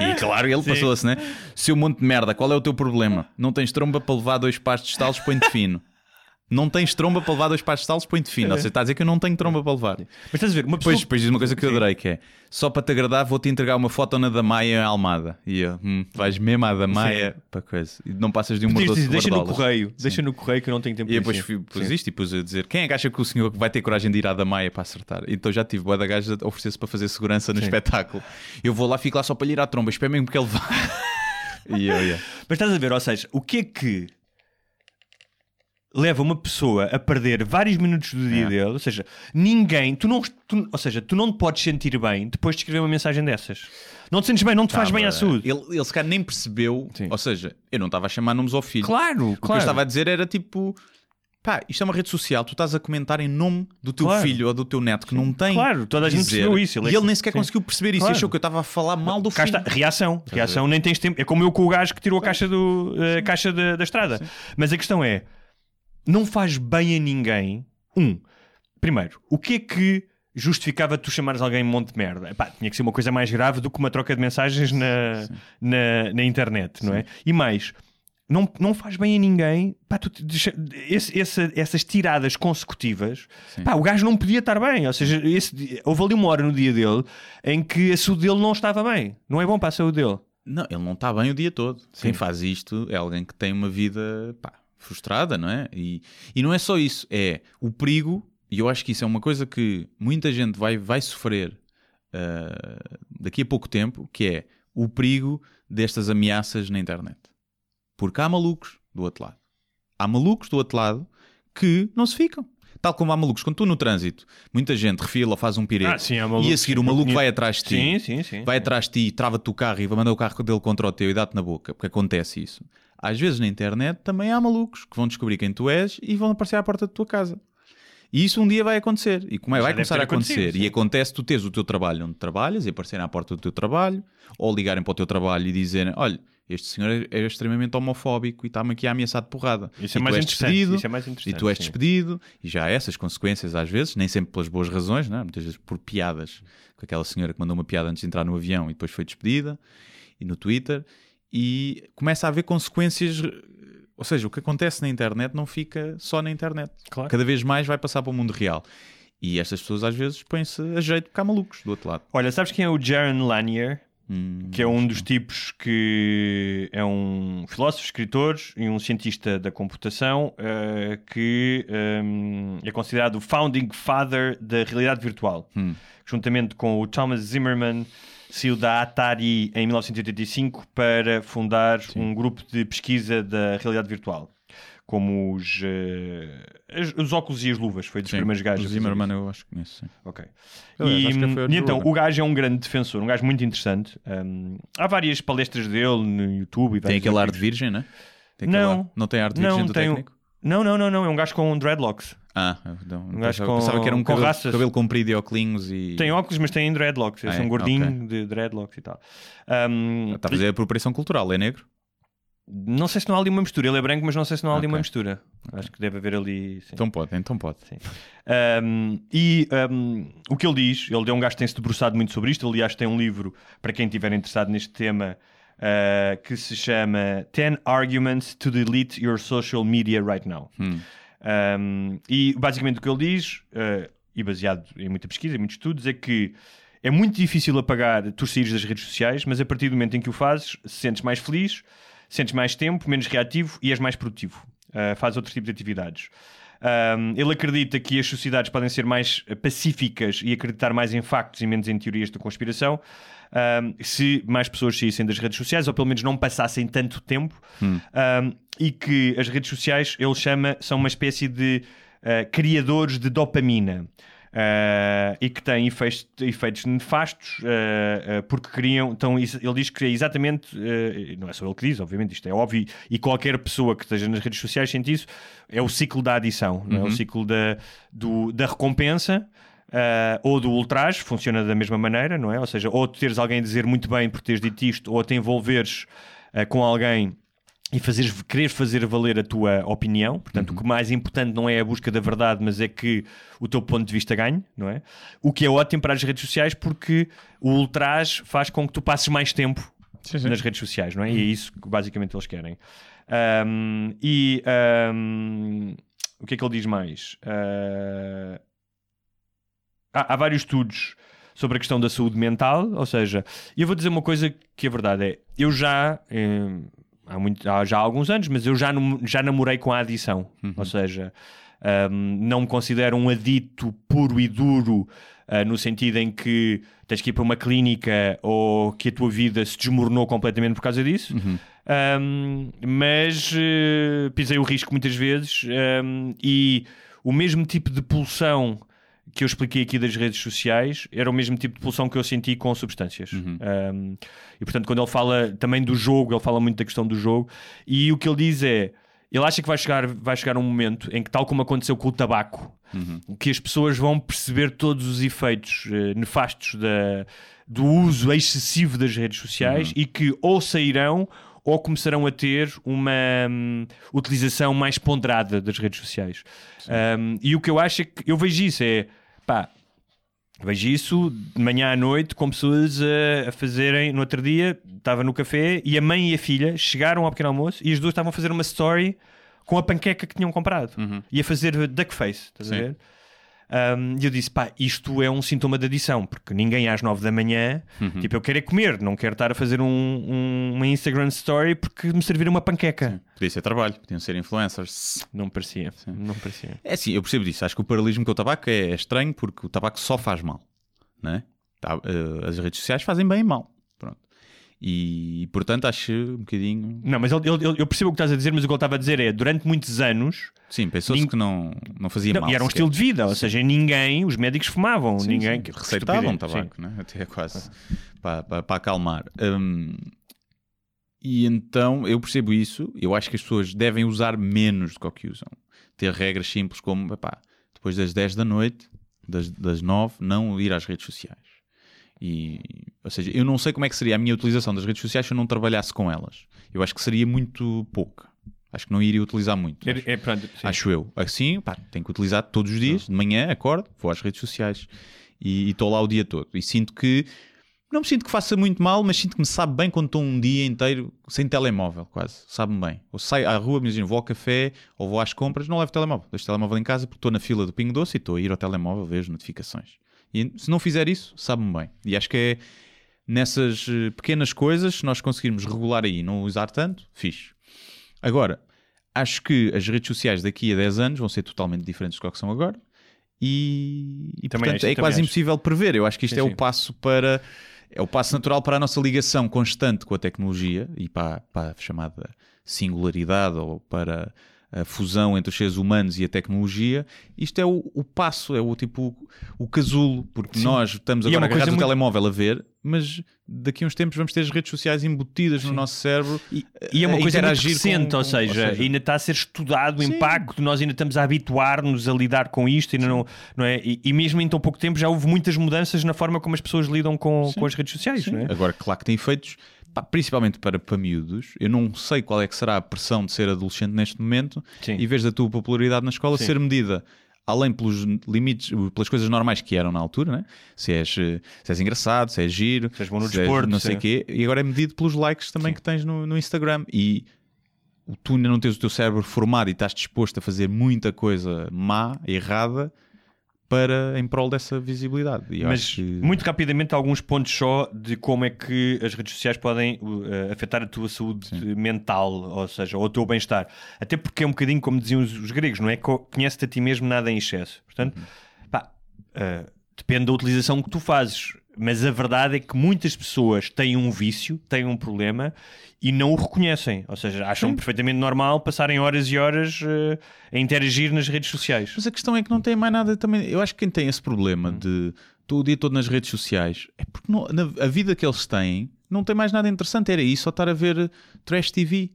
E claro, ele passou-se, né? Seu monte de merda, qual é o teu problema? Não tens tromba para levar dois pares de estalos, põe-te fino. Não tens tromba para levar dois pares de estalos, põe-te fino. Ou seja, está a dizer que eu não tenho tromba para levar. Mas estás a ver, uma pessoa. Depois, depois diz uma coisa que eu adorei, que é só para te agradar vou-te entregar uma foto na Damaia em Almada. E eu, hum, vais mesmo à Damaia para coisa. E não passas de um mordoço dizer, de deixa no correio, deixa no correio que eu não tenho tempo E depois fui, pus Sim. isto e pus a dizer quem é que acha que o senhor vai ter coragem de ir à Damaia para acertar? Então já tive boa da gaja oferecer-se para fazer segurança no Sim. espetáculo. Eu vou lá, fico lá só para lhe ir à tromba, espero mesmo que ele vá. e eu, yeah. Mas estás a ver, ou seja, o que é que leva uma pessoa a perder vários minutos do dia É. dele? Ou seja, ninguém, tu não, tu- ou seja, tu não te podes sentir bem depois de escrever uma mensagem dessas. Não te sentes bem, não te faz bem à saúde. Ele, ele se calhar nem percebeu, Sim. ou seja, eu não estava a chamar nomes ao filho. Claro, O que eu estava a dizer era tipo. Pá, isto é uma rede social, tu estás a comentar em nome do teu Claro. filho ou do teu neto que não tem. Claro, toda a gente dizer. percebeu isso, ele é e ele que- nem sequer sim. conseguiu perceber isso. Claro. Achou que eu estava a falar mal do Cá filho. está, reação. Reação nem tens tempo. É como eu com o gajo que tirou a caixa, do, a caixa da, da estrada. Mas a questão é: não faz bem a ninguém. Um, primeiro, o que é que justificava tu chamares alguém monte de merda? Epá, tinha que ser uma coisa mais grave do que uma troca de mensagens na, na, na internet, não é? E mais. Não, não faz bem a ninguém pá, tu, deixa- esse- essa- essas tiradas consecutivas. Sim. Pá, o gajo não podia estar bem. Ou seja, esse houve ali uma hora no dia dele em que a saúde dele não estava bem. Não é bom para a saúde dele. Não, ele não está bem o dia todo. Quem faz isto é alguém que tem uma vida pá, frustrada, não é? E, e não é só isso, é o perigo, e eu acho que isso é uma coisa que muita gente vai, vai sofrer ah, daqui a pouco tempo, que é o perigo destas ameaças na internet. Porque há malucos do outro lado. Há malucos do outro lado que não se ficam. Tal como há malucos, quando tu no trânsito, muita gente refila faz um pirete Ah, sim, e a seguir o maluco vai atrás de ti sim, sim. vai atrás de ti, trava-te o carro e vai mandar o carro dele contra o teu e dá-te na boca, porque acontece isso. Às vezes na internet também há malucos que vão descobrir quem tu és e vão aparecer à porta da tua casa. E isso um dia vai acontecer. E como é? Já Vai começar a acontecer. E acontece tu teres o teu trabalho onde trabalhas e aparecerem à porta do teu trabalho, ou ligarem para o teu trabalho e dizerem: olha, este senhor é- é extremamente homofóbico e está-me aqui a ameaçar de porrada. Isso e é mais tu és interessante, despedido, isso é mais e interessante, tu és sim. despedido, e já há essas consequências às vezes, nem sempre pelas boas razões, não é? muitas vezes por piadas, com aquela senhora que mandou uma piada antes de entrar no avião e depois foi despedida, e no Twitter, e começa a haver consequências. Ou seja, o que acontece na internet não fica só na internet. Claro. Cada vez mais vai passar para o mundo real. E estas pessoas às vezes põem-se a jeito porque há malucos do outro lado. Olha, sabes quem é o Jaron Lanier? Hum, Que é um dos tipos que é um filósofo, escritor e um cientista da computação eh, que hum, é considerado o founding father da realidade virtual. Hum. Juntamente com o Thomas Zimmerman, saiu da Atari em 1985 para fundar um grupo de pesquisa da realidade virtual. Como os, as- os óculos e as luvas, foi dos sim, primeiros gajos. o Zimmerman eu acho que conheço. Sim. Ok. E, e então, o gajo é um grande defensor, um gajo muito interessante. Um, há várias palestras dele no YouTube. e Tem aquele ar de virgem, né? Tem Não. ar- não tem ar de Não, virgem do tem técnico? Não, não, não, não. É um gajo com dreadlocks. Ah, não, Um gajo pensava, pensava com- que era um com cabelo, raças. cabelo comprido e óculos e. Tem óculos, mas tem dreadlocks. É Ah, um é? gordinho Ok. de dreadlocks e tal. Um, Está a fazer apropriação cultural, é negro? não sei se não há ali uma mistura. Ele é branco, mas não sei se não há ali Ok. uma mistura. Acho que deve haver ali. sim. Então pode, então pode. Um, e um, o que ele diz, ele é um gajo que tem-se debruçado muito sobre isto. Aliás, tem um livro para quem estiver interessado neste tema uh, que se chama 10 Arguments to Delete Your Social Media Right Now. Hum. Um, e basicamente o que ele diz, uh, e baseado em muita pesquisa e muitos estudos, é que é muito difícil apagar tu saíres das redes sociais, mas a partir do momento em que o fazes, sentes mais feliz, sentes mais tempo, menos reativo e és mais produtivo. Uh, faz outro tipo de atividades. Um, ele acredita que as sociedades podem ser mais pacíficas e acreditar mais em factos e menos em teorias da conspiração um, se mais pessoas saíssem das redes sociais ou pelo menos não passassem tanto tempo um, e que as redes sociais ele chama são uma espécie de uh, criadores de dopamina. Uh, e que têm efeitos, efeitos nefastos uh, uh, porque criam. Então, ele diz que é exatamente. não é só ele que diz, obviamente, isto é óbvio, e qualquer pessoa que esteja nas redes sociais sente isso. É o ciclo da adição, não é? o ciclo da, do- da recompensa. ou do ultraje, funciona da mesma maneira, não é? Ou seja, ou teres alguém a dizer muito bem por teres dito isto, ou te envolveres com alguém e fazeres, querer fazer valer a tua opinião. Portanto, o que mais importante não é a busca da verdade, mas é que o teu ponto de vista ganhe, não é? O que é ótimo para as redes sociais porque o ultraje faz com que tu passes mais tempo nas redes sociais, não é? E é isso que basicamente eles querem. Ahm, e ahm, o que é que ele diz mais? Ah, há, há vários estudos sobre a questão da saúde mental, ou seja, eu vou dizer uma coisa que a verdade é, eu já eh, há, muito, há já há alguns anos, mas eu já, já namorei com a adição, ou seja, ahm, não me considero um adito puro e duro ah, no sentido em que tens que ir para uma clínica ou que a tua vida se desmoronou completamente por causa disso. Um, mas eh, pisei o risco muitas vezes um, e o mesmo tipo de pulsão que eu expliquei aqui das redes sociais era o mesmo tipo de pulsão que eu senti com substâncias. Um, e portanto, quando ele fala também do jogo, ele fala muito da questão do jogo, e o que ele diz é. Ele acha que vai chegar, vai chegar um momento em que, tal como aconteceu com o tabaco, que as pessoas vão perceber todos os efeitos eh, nefastos da, do uso excessivo das redes sociais e que ou sairão ou começarão a ter uma hum, utilização mais ponderada das redes sociais. Um, e o que eu acho é que eu vejo isso é pá, vejo isso de manhã à noite com pessoas a, a fazerem no outro dia, estava no café e a mãe e a filha chegaram ao pequeno almoço e as duas estavam a fazer uma story com a panqueca que tinham comprado e a fazer duckface, estás a Sim. ver? Um, E eu disse, pá, isto é um sintoma de adição, porque ninguém às 9 da manhã, tipo, eu quero é comer, não quero estar a fazer um, um- uma Instagram story porque me serviram uma panqueca. Podia ser trabalho, podiam ser influencers. Não parecia, não me parecia. É assim, eu percebo disso. Acho que o paralelismo com o tabaco é estranho porque o tabaco só faz mal. Não é? Eh, As redes sociais fazem bem e mal. E, portanto acho um bocadinho. Não, mas ele- ele- eu percebo o que estás a dizer, mas o que ele estava a dizer é, durante muitos anos, Sim, pensou-se Nin- que não, não fazia não, mal. e era um sequer. estilo de vida, ou seja, ninguém, os médicos fumavam, Sim, ninguém... sim. Receitavam tabaco, né? até quase para, para, para acalmar. Hum, e então eu percebo isso. Eu acho que as pessoas devem usar menos do que o que usam. Ter regras simples como, epá, depois das 10 da noite, das, das 9, não ir às redes sociais. E, ou seja, eu não sei como é que seria a minha utilização das redes sociais se eu não trabalhasse com elas. Eu acho que seria muito pouca. Acho que não iria utilizar muito. É, acho, é, pronto, acho eu. Assim, pá, tenho que utilizar todos os dias. De manhã, acordo, vou às redes sociais e estou lá o dia todo. E sinto que não me sinto que faça muito mal, mas sinto que me sabe bem quando estou um dia inteiro sem telemóvel, quase. Sabe-me bem. Ou saio à rua, imagina, vou ao café ou vou às compras, não levo telemóvel. Deixo o telemóvel em casa porque estou na fila do Pingo Doce e estou a ir ao telemóvel ver as notificações. E se não fizer isso, sabe-me bem. E acho que é nessas eh, pequenas coisas, se nós conseguirmos regular aí e não usar tanto, fixe. Agora, acho que as redes sociais daqui a 10 anos vão ser totalmente diferentes do que são agora. E, e, Também portanto acho, é quase acho. impossível prever. Eu acho que isto Sim, é sim. o passo para é o passo natural para a nossa ligação constante com a tecnologia e para, para a chamada singularidade ou para a fusão entre os seres humanos e a tecnologia. Isto é o, o passo, é o tipo o casulo, porque Sim. nós estamos é agora coisa agarrados muito- telemóvel a ver, mas daqui a uns tempos vamos ter as redes sociais embutidas no nosso cérebro E, e é uma coisa muito recente, com- ou, com- seja, ainda está a ser estudado o Sim. impacto, nós ainda estamos a habituar-nos a lidar com isto, ainda não, não é? E, e mesmo em tão pouco tempo já houve muitas mudanças na forma como as pessoas lidam com, com as redes sociais, não é? Agora, claro que tem efeitos, pá, principalmente para, para miúdos. Eu não sei qual é que será a pressão de ser adolescente neste momento Sim. e vês a tua popularidade na escola Sim. ser medida. Além pelos limites, pelas coisas normais que eram na altura, né? se, és, se és engraçado, se és giro, Se és bom no se és desporto, não sei o quê, e agora é medido pelos likes também Sim. que tens no, no Instagram. E o- tu ainda não tens o teu cérebro formado e estás disposto a fazer muita coisa má, errada, para em prol dessa visibilidade. E Mas que- muito rapidamente alguns pontos só de como é que as redes sociais podem uh, afetar a tua saúde mental, ou seja, ou o teu bem-estar. Até porque é um bocadinho como diziam os, os gregos, não é? Co- Conhece-te a ti mesmo nada em excesso. Portanto, Uhum. pá, uh, depende da utilização que tu fazes. Mas a verdade é que muitas pessoas têm um vício, têm um problema e não o reconhecem. Ou seja, acham perfeitamente normal passarem horas e horas uh, a interagir nas redes sociais. Mas a questão é que não tem mais nada também. Eu acho que quem tem esse problema de estou o dia todo nas redes sociais é porque não- na, a vida que eles têm não tem mais nada interessante. Era isso, só estar a ver eh, trash TV.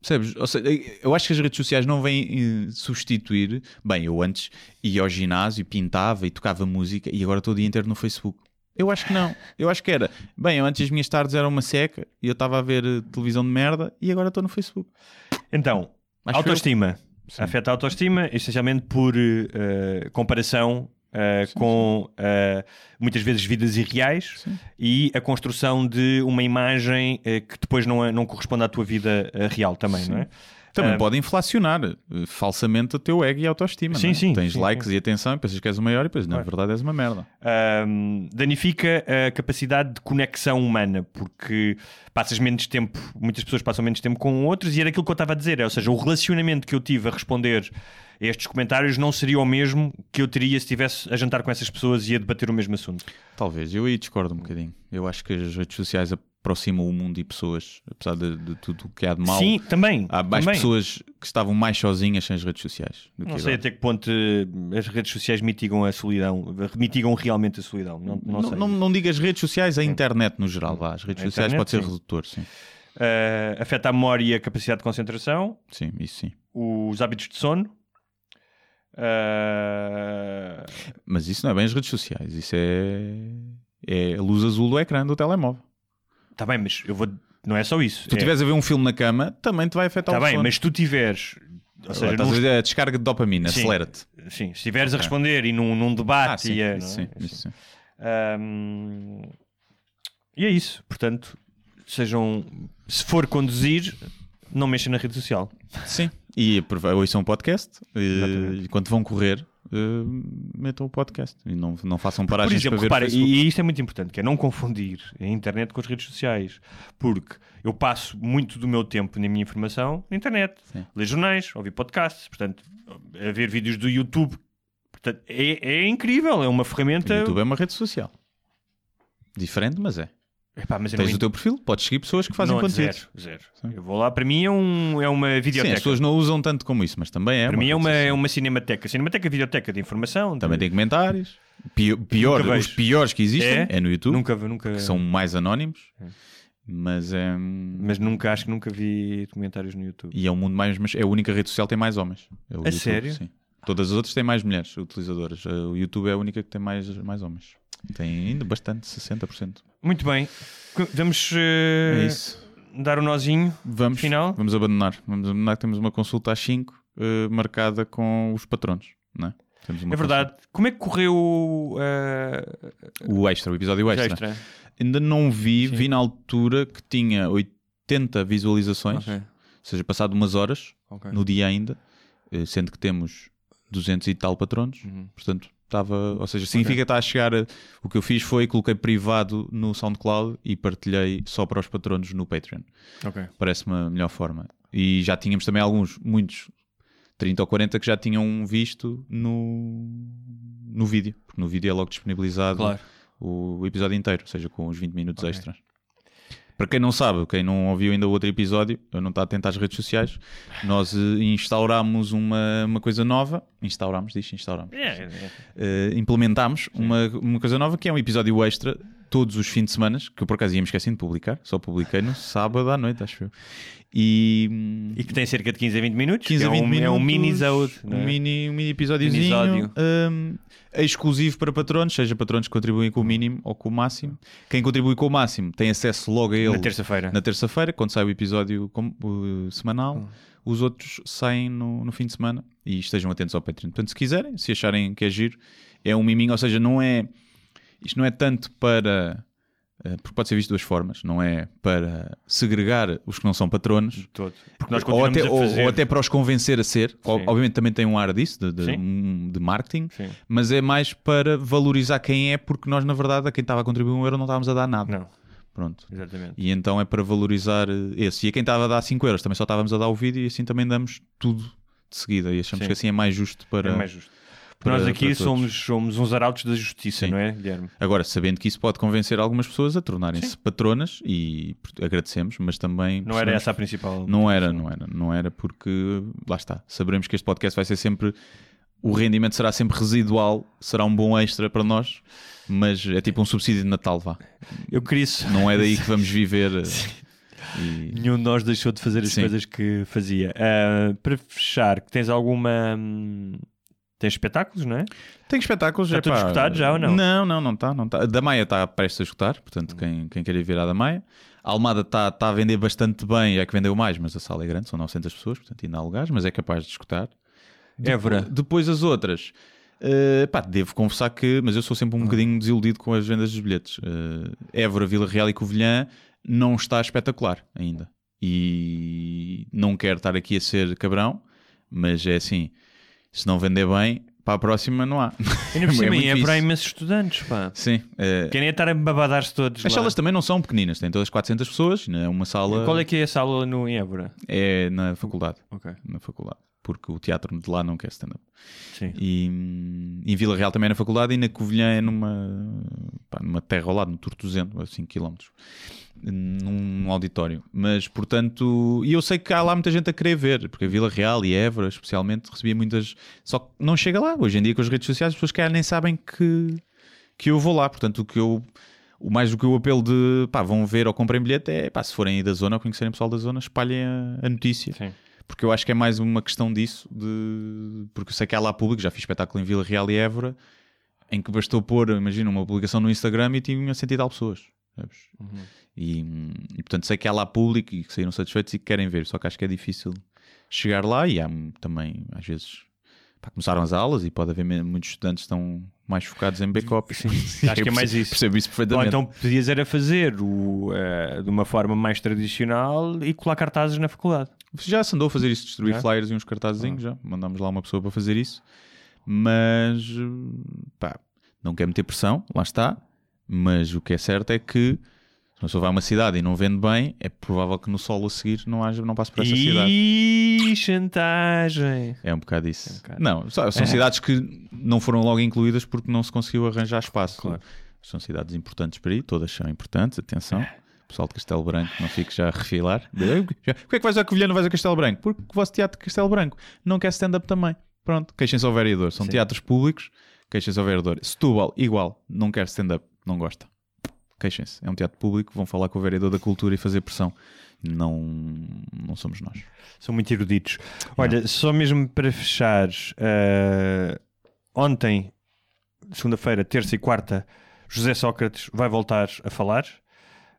Percebes? Ou seja, eu acho que as redes sociais não vêm eh, substituir. Bem, eu antes ia ao ginásio, pintava e tocava música e agora estou o dia inteiro no Facebook. Eu acho que não. Eu acho que era. Bem, eu antes as minhas tardes eram uma seca e eu estava a ver eh, televisão de merda e agora estou no Facebook. Então, Acho autoestima. Sim. Afeta a autoestima, essencialmente por eh, comparação eh, com eh, muitas vezes vidas irreais Sim. e a construção de uma imagem eh, que depois não, é- não corresponde à tua vida real também, não é? Também Ah, pode inflacionar eh, falsamente o teu ego e a autoestima. Sim, é? sim, Tens sim, likes e atenção e pensas que és o maior e depois, na Claro. verdade, és uma merda. Ahm, danifica a capacidade de conexão humana, porque passas menos tempo, muitas pessoas passam menos tempo com outros, e era aquilo que eu estava a dizer, é, ou seja, o relacionamento que eu tive a responder a estes comentários não seria o mesmo que eu teria se estivesse a jantar com essas pessoas e a debater o mesmo assunto. Talvez, eu aí discordo um bocadinho. Eu acho que as redes sociais aproximam o mundo e pessoas, apesar de, de tudo o que há de mal. Sim, também. Há mais também. pessoas que estavam mais sozinhas sem as redes sociais. Não sei agora. até que ponto eh, as redes sociais mitigam a solidão, mitigam realmente a solidão. Não, não, Não, não, não diga as redes sociais, a internet no geral. Vá. As redes A sociais internet, pode ser sim. redutor, sim. Eh, afeta a memória e a capacidade de concentração, Sim, isso sim. os hábitos de sono. Eh, Mas isso não é bem as redes sociais, isso é, é a luz azul do ecrã do telemóvel. Tá bem, mas eu vou. Não é só isso. Se tu É- estiveres a ver um filme na cama, também te vai afetar Tá o bem, sono. mas se tu tiveres. Ou seja, estás num- a descarga de dopamina, acelera-te. sim, se estiveres a responder e num, num debate. Ah, sim, e, a- isso não sim, é? isso sim. E é isso. Portanto, sejam. Se for conduzir, não mexa na rede social. Sim. E ouçam um podcast e, e quando vão correr, eh, metam o podcast e não, não façam Por paragens exemplo, para ver o repara, e, isto é muito importante, que é não confundir a internet com as redes sociais. Porque eu passo muito do meu tempo na minha informação na internet. Sim. Ler jornais, ouvir podcasts, portanto, a ver vídeos do YouTube. Portanto, é, é incrível, é uma O ferramenta. YouTube é uma rede social. Diferente, mas é. Epá, mas Tens não o teu perfil, podes seguir pessoas que fazem não, conteúdo. Zero, zero. Sim. Eu vou lá, para mim é, um, é uma Sim, videoteca. as pessoas não usam tanto como isso, mas também é. para mim é uma, é social. uma cinemateca. Cinemateca, videoteca de informação. Também de... tem comentários. Pior, pior- os vejo. piores que existem É? é, no YouTube, Nunca, nunca, são mais anónimos, mas é. mas nunca, acho que nunca vi comentários no YouTube. E é o mundo mais. Mas é a única rede social que tem mais homens. É A sério? Sim. Todas as outras têm mais mulheres utilizadoras. Uh, O YouTube é a única que tem mais, mais homens. Tem ainda bastante, 60%. Muito bem. Vamos eh, É dar o nozinho Vamos, final. vamos abandonar. Vamos abandonar que temos uma consulta às 5 uh, marcada com os patronos. Não é? É verdade. Como é que correu eh, consulta. O extra, o episódio extra. extra? Ainda não vi, Sim. vi na altura que tinha 80 visualizações, Ok, ou seja, passado umas horas, ok. no dia ainda, eh, sendo que temos 200 e tal patronos. Uhum. Portanto, estava, ou seja, significa que está a chegar. o que eu fiz foi coloquei privado no SoundCloud e partilhei só para os patronos no Patreon. Ok. Parece-me a melhor forma. E já tínhamos também alguns, muitos, 30 ou 40 que já tinham visto no, no vídeo, porque no vídeo é logo disponibilizado Claro. o episódio inteiro, ou seja, com os 20 minutos Ok. extras. Para quem não sabe, quem não ouviu ainda o outro episódio, eu não está atento às redes sociais, nós eh, instaurámos uma, uma coisa nova. Instaurámos, diz instaurámos. É, é. Eh, implementámos uma, uma coisa nova que é um episódio extra todos os fins de semana, que eu por acaso ia me esquecendo de publicar, só publiquei no sábado à noite, acho eu. E, hum, E que tem cerca de 15 a 20 minutos. 15 que a 20 é um, minutos. É um mini-zode. não Um é? mini, um mini episódiozinho. Hum, exclusivo para patronos, seja patronos que contribuem com o mínimo ou com o máximo. Quem contribui com o máximo tem acesso logo a ele Na terça-feira. na terça-feira, quando sai o episódio com- o semanal. Os outros saem no, no fim de semana e estejam atentos ao Patreon. Portanto, se quiserem, se acharem que é giro, é um miminho, ou seja, não é. Isto não é tanto para. eh, Porque pode ser visto de duas formas, não é para segregar os que não são patronos, Todo. Porque nós ou até, fazer. ou até para os convencer a ser. Sim. Obviamente também tem um ar disso, de, de, um- de marketing, Sim. mas é mais para valorizar quem é, porque nós, na verdade, a quem estava a contribuir um euro não estávamos a dar nada. Não, Pronto. exatamente. E então é para valorizar eh, esse. E a quem estava a dar 5 euros também só estávamos a dar o vídeo e assim também damos tudo de seguida. E achamos Sim. que assim é mais justo para. É mais justo. Para- nós aqui somos, somos uns arautos da justiça, Sim. não é, Guilherme? Agora, sabendo que isso pode convencer algumas pessoas a tornarem-se patronas e agradecemos, mas também. Não era essa a principal. Não era, não era, não era porque lá está. Saberemos que este podcast vai ser sempre. O rendimento será sempre residual, será um bom extra para nós, mas é tipo um subsídio de Natal, vá. Eu queria isso. Não é daí que vamos viver. eh, e- Nenhum de nós deixou de fazer as Sim. coisas que fazia. Ah, para fechar, que tens alguma. Hum, Tens espetáculos, não é? Tem espetáculos Está tudo epá, esgotado já ou não? Não, não, não está. Não tá. Da Maia está prestes a esgotar, portanto, quem, quem quer ir ver a da Maia. A Almada está tá a vender bastante bem, é que vendeu mais, mas a sala é grande, são 900 pessoas, portanto, ainda há lugares, mas é capaz de esgotar. Évora. Depois as outras. eh, pá, devo confessar que, mas eu sou sempre um Ah. bocadinho desiludido com as vendas dos bilhetes. Eh, Évora, Vila Real e Covilhã não está espetacular ainda. E não quero estar aqui a ser cabrão, mas é assim: se não vender bem, para a próxima não há. Ainda por É cima, Évora há isso. imensos estudantes, pá. Sim. eh, Querem estar a babadar-se todos. as lá. salas também não são pequeninas, têm todas 400 pessoas, não é uma sala. Qual é que é a sala no, em Évora? É na faculdade. Ok. Na faculdade. Porque o teatro de lá não quer stand-up. Sim. E em Vila Real também é na faculdade e na Covilhã é numa, pá, numa terra ao lado, no Tortuzento, a 5 km, num auditório. Mas, portanto, e eu sei que há lá muita gente a querer ver, porque a Vila Real e Évora, especialmente, recebia muitas. Só que não chega lá. Hoje em dia, com as redes sociais, as pessoas calhar nem sabem que, que eu vou lá. Portanto, o que eu. O mais do que o apelo de pá, vão ver ou comprem bilhete é pá, se forem aí da zona ou conhecerem pessoal da zona, espalhem a, a notícia Sim. Porque eu acho que é mais uma questão disso, de... porque eu sei que há lá público, já fiz espetáculo em Vila Real e Évora, em que bastou pôr, imagina, uma publicação no Instagram e tinha cento e tal pessoas. Uhum. E, e, portanto sei que há lá público e que saíram satisfeitos e que querem ver, só que acho que é difícil chegar lá e há também, às vezes, pá, começaram as aulas e pode haver muitos estudantes que estão mais focados em backup. Acho que é mais isso. Percebo isso Ou perfeitamente. então podias era fazer o, eh, de uma forma mais tradicional e colar cartazes na faculdade. Já se andou a fazer isso, distribuir É? flyers e uns cartazinhos já. Mandámos lá uma pessoa para fazer isso. Mas, pá, não quer meter pressão, lá está. Mas o que é certo é que se uma pessoa vai a uma cidade e não vende bem, é provável que no solo a seguir não, haja, não passe por essa cidade. E chantagem. É um bocado isso. É um bocado. Não, são É. cidades que não foram logo incluídas porque não se conseguiu arranjar espaço. Claro. São cidades importantes para ir, todas são importantes, atenção. O pessoal de Castelo Branco não fique já a refilar. Porquê é que vais a Covilhã não vais a Castelo Branco? Porque o vosso teatro de Castelo Branco não quer stand-up também. Pronto, queixem-se ao vereador. São Sim. teatros públicos, queixem-se ao vereador. Setúbal, igual, não quer stand-up, não gosta. queixem-se. É um teatro público, vão falar com o vereador da cultura e fazer pressão. Não, não somos nós. São muito eruditos. Olha, só mesmo para fechar, eh, ontem, segunda-feira, terça e quarta, José Sócrates vai voltar a falar.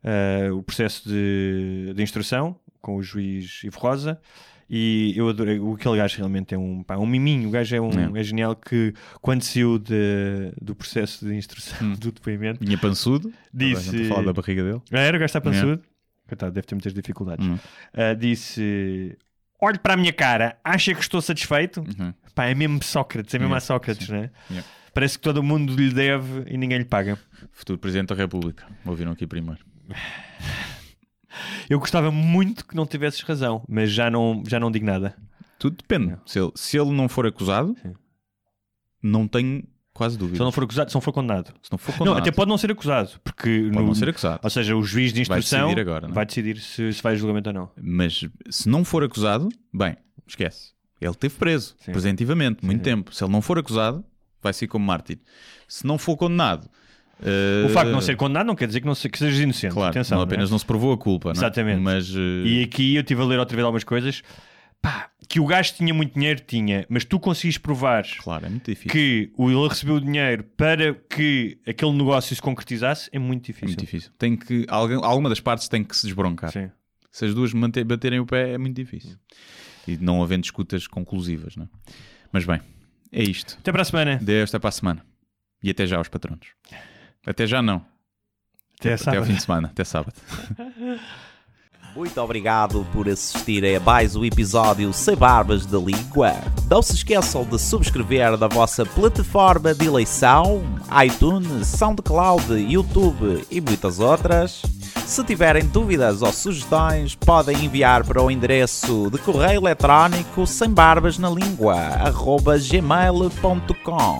Eh, o processo de, de instrução com o juiz Ivo Rosa. E eu adorei, aquele gajo realmente é um, pá, um miminho. O gajo é, um, é. genial que, quando saiu de, do processo de instrução do depoimento, Vinha pançudo. disse. falar da barriga dele. Ah, era o gajo está pançudo. Coitado, deve ter muitas dificuldades. Hum. Ah, disse: Olhe para a minha cara, acha que estou satisfeito? Uhum. Pá, é mesmo Sócrates, é mesmo Yeah, a Sócrates, sim. né? Yeah. Parece que todo mundo lhe deve e ninguém lhe paga. Futuro Presidente da República. Ouviram aqui primeiro. Eu gostava muito que não tivesses razão, mas já não, já não digo nada. Tudo depende. Se, ele, se ele não for acusado, Sim. não tenho quase dúvida. Se ele não for acusado, se não for condenado. Se não for Não, condenado, até pode não ser acusado, porque pode no- não ser acusado. ou seja, o juiz de Vai instrução decidir agora, não é? vai decidir se, se vai a julgamento ou não. Mas se não for acusado, bem, esquece. Ele esteve preso, Sim. presentivamente, muito sim. tempo. Se ele não for acusado, vai ser como mártir. Se não for condenado, O facto de não ser condenado não quer dizer que, não se, que sejas inocente. Claro, Atenção, não apenas né? não se provou a culpa, não é? Exatamente. Mas eh, E aqui eu estive a ler outra vez algumas coisas. Pá, que o gajo tinha muito dinheiro, tinha, mas tu conseguis provar claro, é muito difícil. que o- ele recebeu o dinheiro para que aquele negócio se concretizasse, é muito É difícil. muito difícil. Tem que, alguém- alguma das partes tem que se desbroncar. Sim. Se as duas manter, baterem o pé, é muito difícil. E não havendo escutas conclusivas, não é? Mas bem, é isto. Até para a semana. De esta para a semana. E até já aos patronos. Até já não. Até, Até ao fim de semana. Até sábado. Muito obrigado por assistirem a mais um episódio Sem Barbas da Língua. Não se esqueçam de subscrever na vossa plataforma de eleição, iTunes, SoundCloud, YouTube e muitas outras. Se tiverem dúvidas ou sugestões, podem enviar para o endereço de correio eletrónico sem barbas na língua, gmail.com.